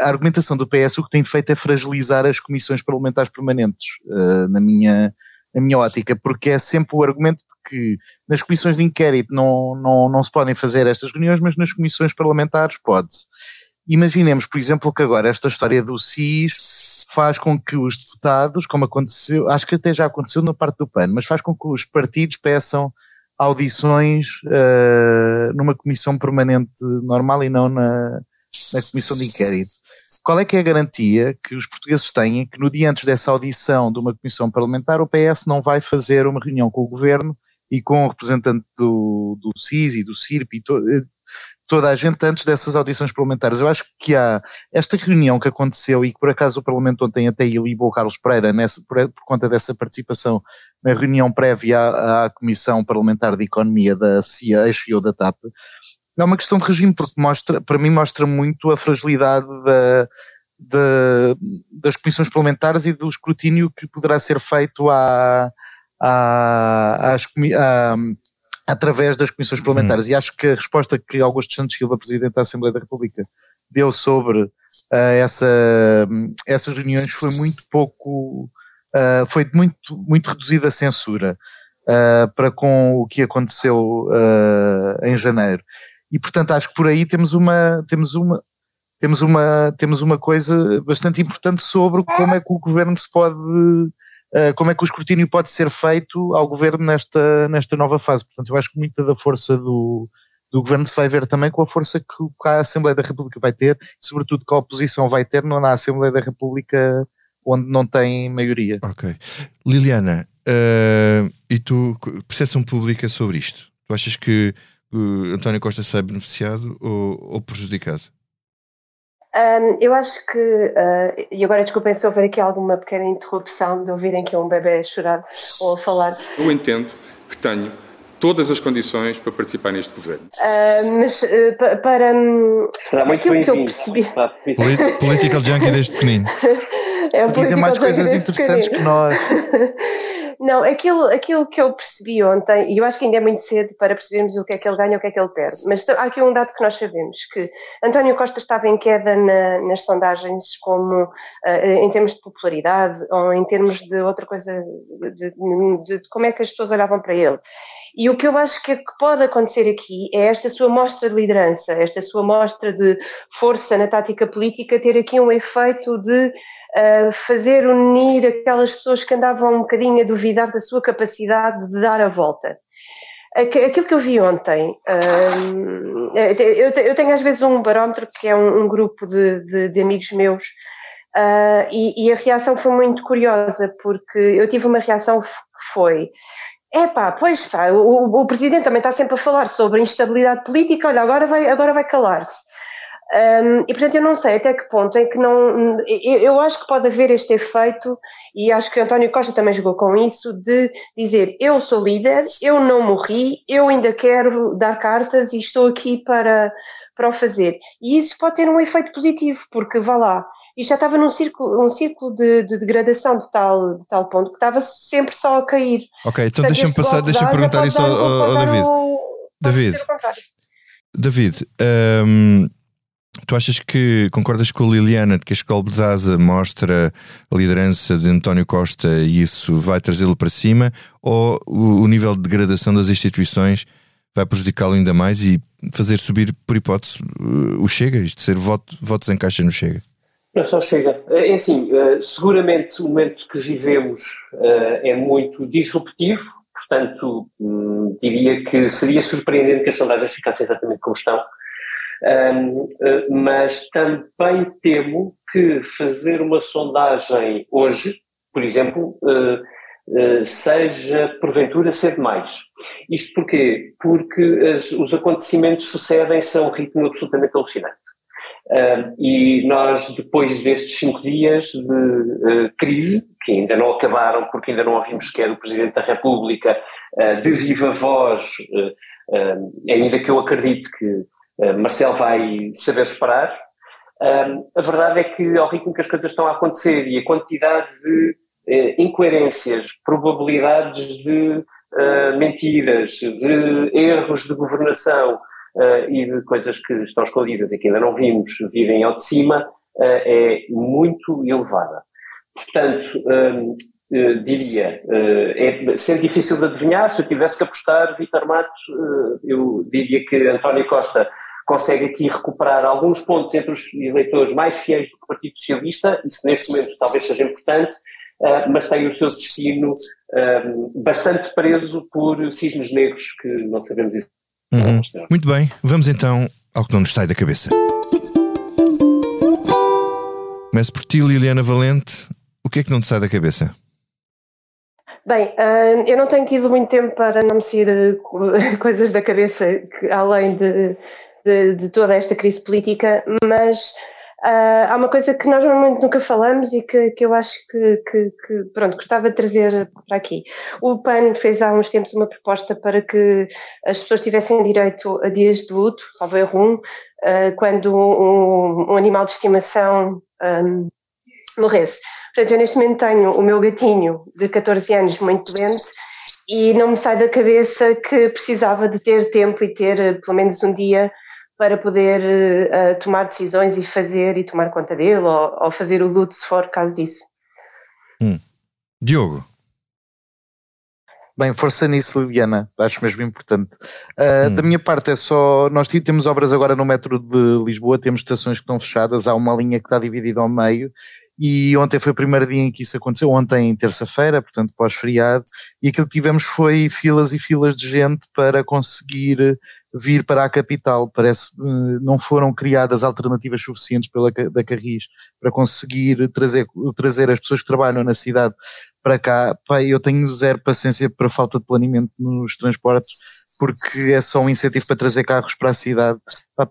a argumentação do PS o que tem feito é fragilizar as comissões parlamentares permanentes, uh, na minha na minha ótica, porque é sempre o argumento de que nas comissões de inquérito não, não, não se podem fazer estas reuniões, mas nas comissões parlamentares pode-se. imaginemos, por exemplo, que agora esta história do SIS faz com que os deputados, como aconteceu, acho que até já aconteceu na parte do PAN, mas faz com que os partidos peçam audições uh, numa comissão permanente normal e não na, na comissão de inquérito. Qual é que é a garantia que os portugueses têm que no dia antes dessa audição de uma comissão parlamentar o PS não vai fazer uma reunião com o governo e com o representante do, do CIS e do CIRP e to, eh, toda a gente antes dessas audições parlamentares. Eu acho que há esta reunião que aconteceu e que por acaso o Parlamento ontem até ilibou Carlos Pereira nessa, por, por, conta dessa participação na reunião prévia à, à Comissão Parlamentar de Economia da CIA, ex-CEO da TAP, é uma questão de regime, porque mostra, para mim mostra muito a fragilidade da, da, das comissões parlamentares e do escrutínio que poderá ser feito à, à, às, à, através das comissões parlamentares. Uhum. E acho que a resposta que Augusto Santos Silva, Presidente da Assembleia da República, deu sobre uh, essa, essas reuniões foi muito pouco, uh, foi muito, muito reduzida a censura uh, para com o que aconteceu em janeiro. E portanto acho que por aí temos uma, temos uma, temos uma, temos uma coisa bastante importante sobre como é que o governo se pode eh, como é que o escrutínio pode ser feito ao governo nesta, nesta nova fase. Portanto, eu acho que muita da força do, do governo se vai ver também com a força que a Assembleia da República vai ter, sobretudo que a oposição vai ter na Assembleia da República onde não tem maioria. Ok. Liliana, uh, e tu, percepção pública sobre isto? Tu achas que uh, António Costa sai beneficiado ou, ou prejudicado? Um, eu acho que, uh, e agora desculpem se houver aqui alguma pequena interrupção de ouvirem que é um bebê chorar ou a falar. Eu entendo que tenho todas as condições para participar neste governo. Uh, mas uh, para. Um, Será muito aquilo que eu percebi. Political junkie desde pequenino. É um Dizem mais coisas interessantes que nós. Não, aquilo, aquilo que eu percebi ontem, e eu acho que ainda é muito cedo para percebermos o que é que ele ganha e o que é que ele perde, mas há aqui um dado que nós sabemos, que António Costa estava em queda na, nas sondagens como uh, em termos de popularidade ou em termos de outra coisa, de, de, de como é que as pessoas olhavam para ele. E o que eu acho que, que, pode acontecer aqui é esta sua mostra de liderança, esta sua mostra de força na tática política ter aqui um efeito de uh, fazer unir aquelas pessoas que andavam um bocadinho a duvidar da sua capacidade de dar a volta. Aquilo que eu vi ontem, eu tenho às vezes um barómetro que é um, grupo de, de, de amigos meus Uh, e, e, a reação foi muito curiosa, porque eu tive uma reação que foi: é pá, pois pá, o, o, presidente também está sempre a falar sobre instabilidade política, olha, agora vai, agora vai calar-se. Um, e portanto eu não sei até que ponto é que não. Eu, eu, acho que pode haver este efeito, e acho que António Costa também jogou com isso, de dizer eu sou líder, eu não morri, eu ainda quero dar cartas e estou aqui para, para o fazer. E isso pode ter um efeito positivo, porque vá lá, isto já estava num círculo, um círculo de, de, degradação de tal, de tal ponto que estava sempre só a cair. Ok, então deixa-me passar, deixa-me perguntar isso ao, ao, David. Ao, David, David, um, tu achas que concordas com a Liliana de que a escola Daza mostra a liderança de António Costa e isso vai trazê-lo para cima ou o, o nível de degradação das instituições vai prejudicá-lo ainda mais e fazer subir, por hipótese, o Chega, isto de ser voto, votos em caixa no Chega? Não só chega. É, é assim, eh, seguramente o momento que vivemos eh, é muito disruptivo, portanto, hum, diria que seria surpreendente que as sondagens ficassem exatamente como estão, eh, mas também temo que fazer uma sondagem hoje, por exemplo, seja porventura ser demais. Isto porquê? Porque os acontecimentos sucedem-se a um ritmo absolutamente alucinante. Uh, e nós, depois destes cinco dias de uh, crise, que ainda não acabaram, porque ainda não ouvimos sequer o Presidente da República uh, de viva voz, ainda que eu acredite que Marcel vai saber esperar, a verdade é que, ao ritmo que as coisas estão a acontecer e a quantidade de incoerências, probabilidades de mentiras, de erros de governação, uh, e de coisas que estão escondidas e que ainda não vimos virem ao de cima, uh, é muito elevada. Portanto, uh, diria, é sempre difícil de adivinhar, se eu tivesse que apostar Vitor Matos, eu diria que António Costa consegue aqui recuperar alguns pontos entre os eleitores mais fiéis do Partido Socialista, isso neste momento talvez seja importante, uh, mas tem o seu destino uh, bastante preso por cisnes negros que não sabemos isso. Uhum. Muito bem, vamos então ao que não nos sai da cabeça. Começo por ti, Liliana Valente. O que é que não te sai da cabeça? Bem, uh, eu não tenho tido muito tempo para não me sair coisas da cabeça, que, além de, de, de, toda esta crise política, mas uh, há uma coisa que nós normalmente nunca falamos e que, que eu acho que, que, que, pronto, gostava de trazer para aqui. O PAN fez há uns tempos uma proposta para que as pessoas tivessem direito a dias de luto, salvo erro, uh, quando um, um, animal de estimação um, morresse. Portanto, eu neste momento tenho o meu gatinho de 14 anos muito doente e não me sai da cabeça que precisava de ter tempo e ter pelo menos um dia para poder uh, tomar decisões e fazer e tomar conta dele ou, ou, fazer o luto se for caso disso. Hum. Diogo. Bem, força nisso, Liliana, acho mesmo importante. Uh, hum. Da minha parte é só, nós temos obras agora no metro de Lisboa, temos estações que estão fechadas, há uma linha que está dividida ao meio e ontem foi o primeiro dia em que isso aconteceu, ontem terça-feira, portanto pós-feriado, e aquilo que tivemos foi filas e filas de gente para conseguir vir para a capital. Parece eh, não foram criadas alternativas suficientes pela da Carris para conseguir trazer, trazer as pessoas que trabalham na cidade para cá. Pai, eu tenho zero paciência para falta de planeamento nos transportes porque é só um incentivo para trazer carros para a cidade.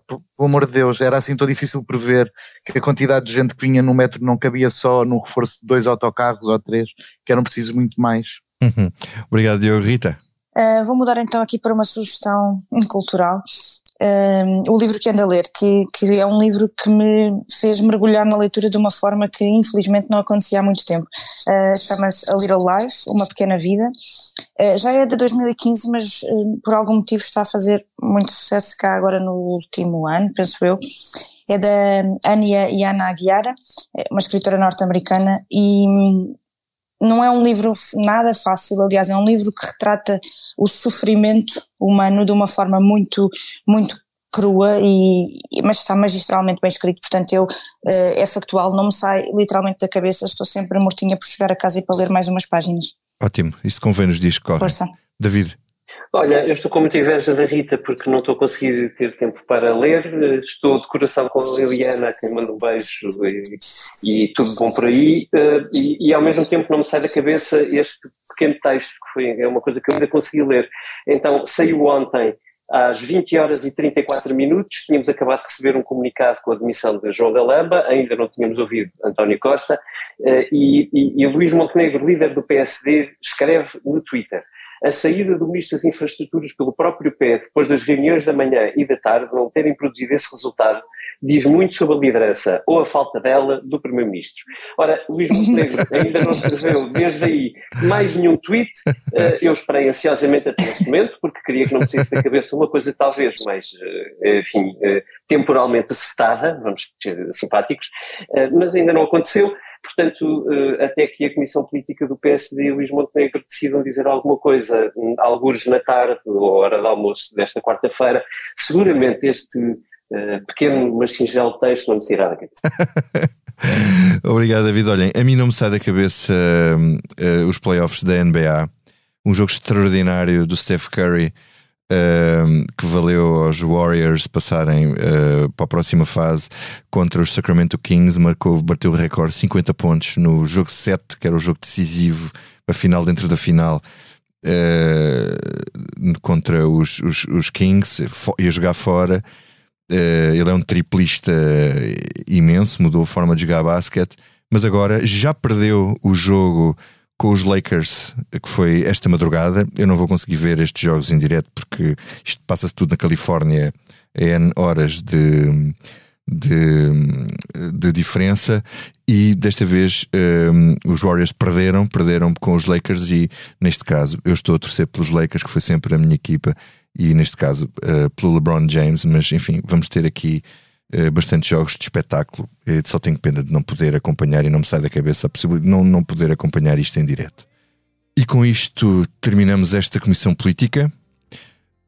Pelo amor de Deus, era assim tão difícil prever que a quantidade de gente que vinha no metro não cabia só no reforço de dois autocarros ou três, que eram precisos muito mais. Uhum. Obrigado, Diogo. Rita? Uh, vou mudar então aqui para uma sugestão cultural. Uh, o livro que ando a ler, que, que é um livro que me fez mergulhar na leitura de uma forma que infelizmente não acontecia há muito tempo. Uh, Chama-se A Little Life, Uma Pequena Vida. já é de 2015, mas por algum motivo está a fazer muito sucesso cá agora no último ano, penso eu. É da Ania Yana Aguiara, é uma escritora norte-americana, e não é um livro nada fácil, aliás, é um livro que retrata o sofrimento humano de uma forma muito, muito crua, e, mas está magistralmente bem escrito, portanto eu, eh, é factual, não me sai literalmente da cabeça, estou sempre mortinha por chegar a casa e para ler mais umas páginas. Ótimo, isso convém nos dias que correm. Força. David. Olha, eu estou com muita inveja da Rita porque não estou a conseguir ter tempo para ler. Estou de coração com a Liliana, que manda um beijo e, e tudo bom por aí. Eh, e, e, ao mesmo tempo não me sai da cabeça este pequeno texto, que foi, é uma coisa que eu ainda consegui ler. Então, saiu ontem às 20 horas e 34 minutos. Tínhamos acabado de receber um comunicado com a admissão de João Galamba, ainda não tínhamos ouvido António Costa. Eh, e, e, e Luís Montenegro, líder do PSD, escreve no Twitter a saída do Ministro das Infraestruturas pelo próprio pé, depois das reuniões da manhã e da tarde, não terem produzido esse resultado, diz muito sobre a liderança, ou a falta dela, do Primeiro-Ministro. Ora, Luís Montenegro ainda não escreveu desde aí mais nenhum tweet, eh, eu esperei ansiosamente até esse momento, porque queria que não me saísse da cabeça uma coisa talvez mais, eh, enfim, eh, temporalmente acertada, vamos ser simpáticos, mas ainda não aconteceu. Portanto, eh, até que a Comissão Política do PSD e Luís Montenegro decidam dizer alguma coisa, alguns na tarde ou hora de almoço desta quarta-feira, seguramente este uh, pequeno mas singelo texto não me sairá da cabeça. Obrigado, David. Olhem, a mim não me sai da cabeça uh, uh, os playoffs da NBA, um jogo extraordinário do Steph Curry Uh, que valeu aos Warriors passarem uh, para a próxima fase contra os Sacramento Kings, marcou, bateu o recorde 50 pontos no jogo 7, que era o jogo decisivo, a final dentro da final. Uh, contra os, os, os Kings, ia jogar fora. ele é um triplista imenso, mudou a forma de jogar basquete, mas agora já perdeu o jogo com os Lakers, que foi esta madrugada. Eu não vou conseguir ver estes jogos em direto porque isto passa-se tudo na Califórnia em horas de, de, de, diferença e desta vez um, os Warriors perderam, perderam com os Lakers e neste caso eu estou a torcer pelos Lakers, que foi sempre a minha equipa, e neste caso uh, pelo LeBron James, mas enfim, vamos ter aqui eh, bastante jogos de espetáculo. Eu só tenho pena de não poder acompanhar e não me sai da cabeça a possibilidade de não, não poder acompanhar isto em direto. E com isto terminamos esta comissão política.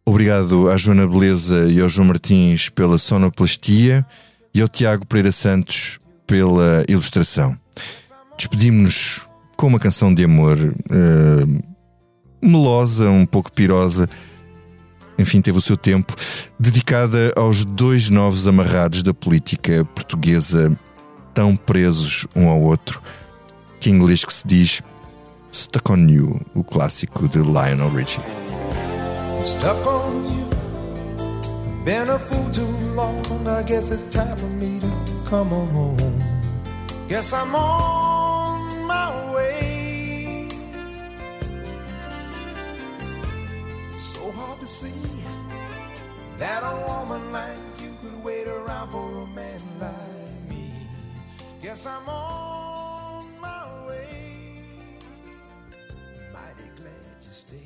Obrigado à Joana Beleza e ao João Martins pela sonoplastia e ao Tiago Pereira Santos pela ilustração. Despedimos-nos com uma canção de amor uh, melosa, um pouco pirosa, enfim, teve o seu tempo, dedicada aos dois novos amarrados da política portuguesa, tão presos um ao outro, que em inglês que se diz Stuck on You, o clássico de Lionel Richie. Stuck on you, been a fool too long, I guess it's time for me to come on home. Guess I'm on my way. So hard to see that a woman like you could wait around for a man like me. Guess I'm on my way. Mighty glad you stayed.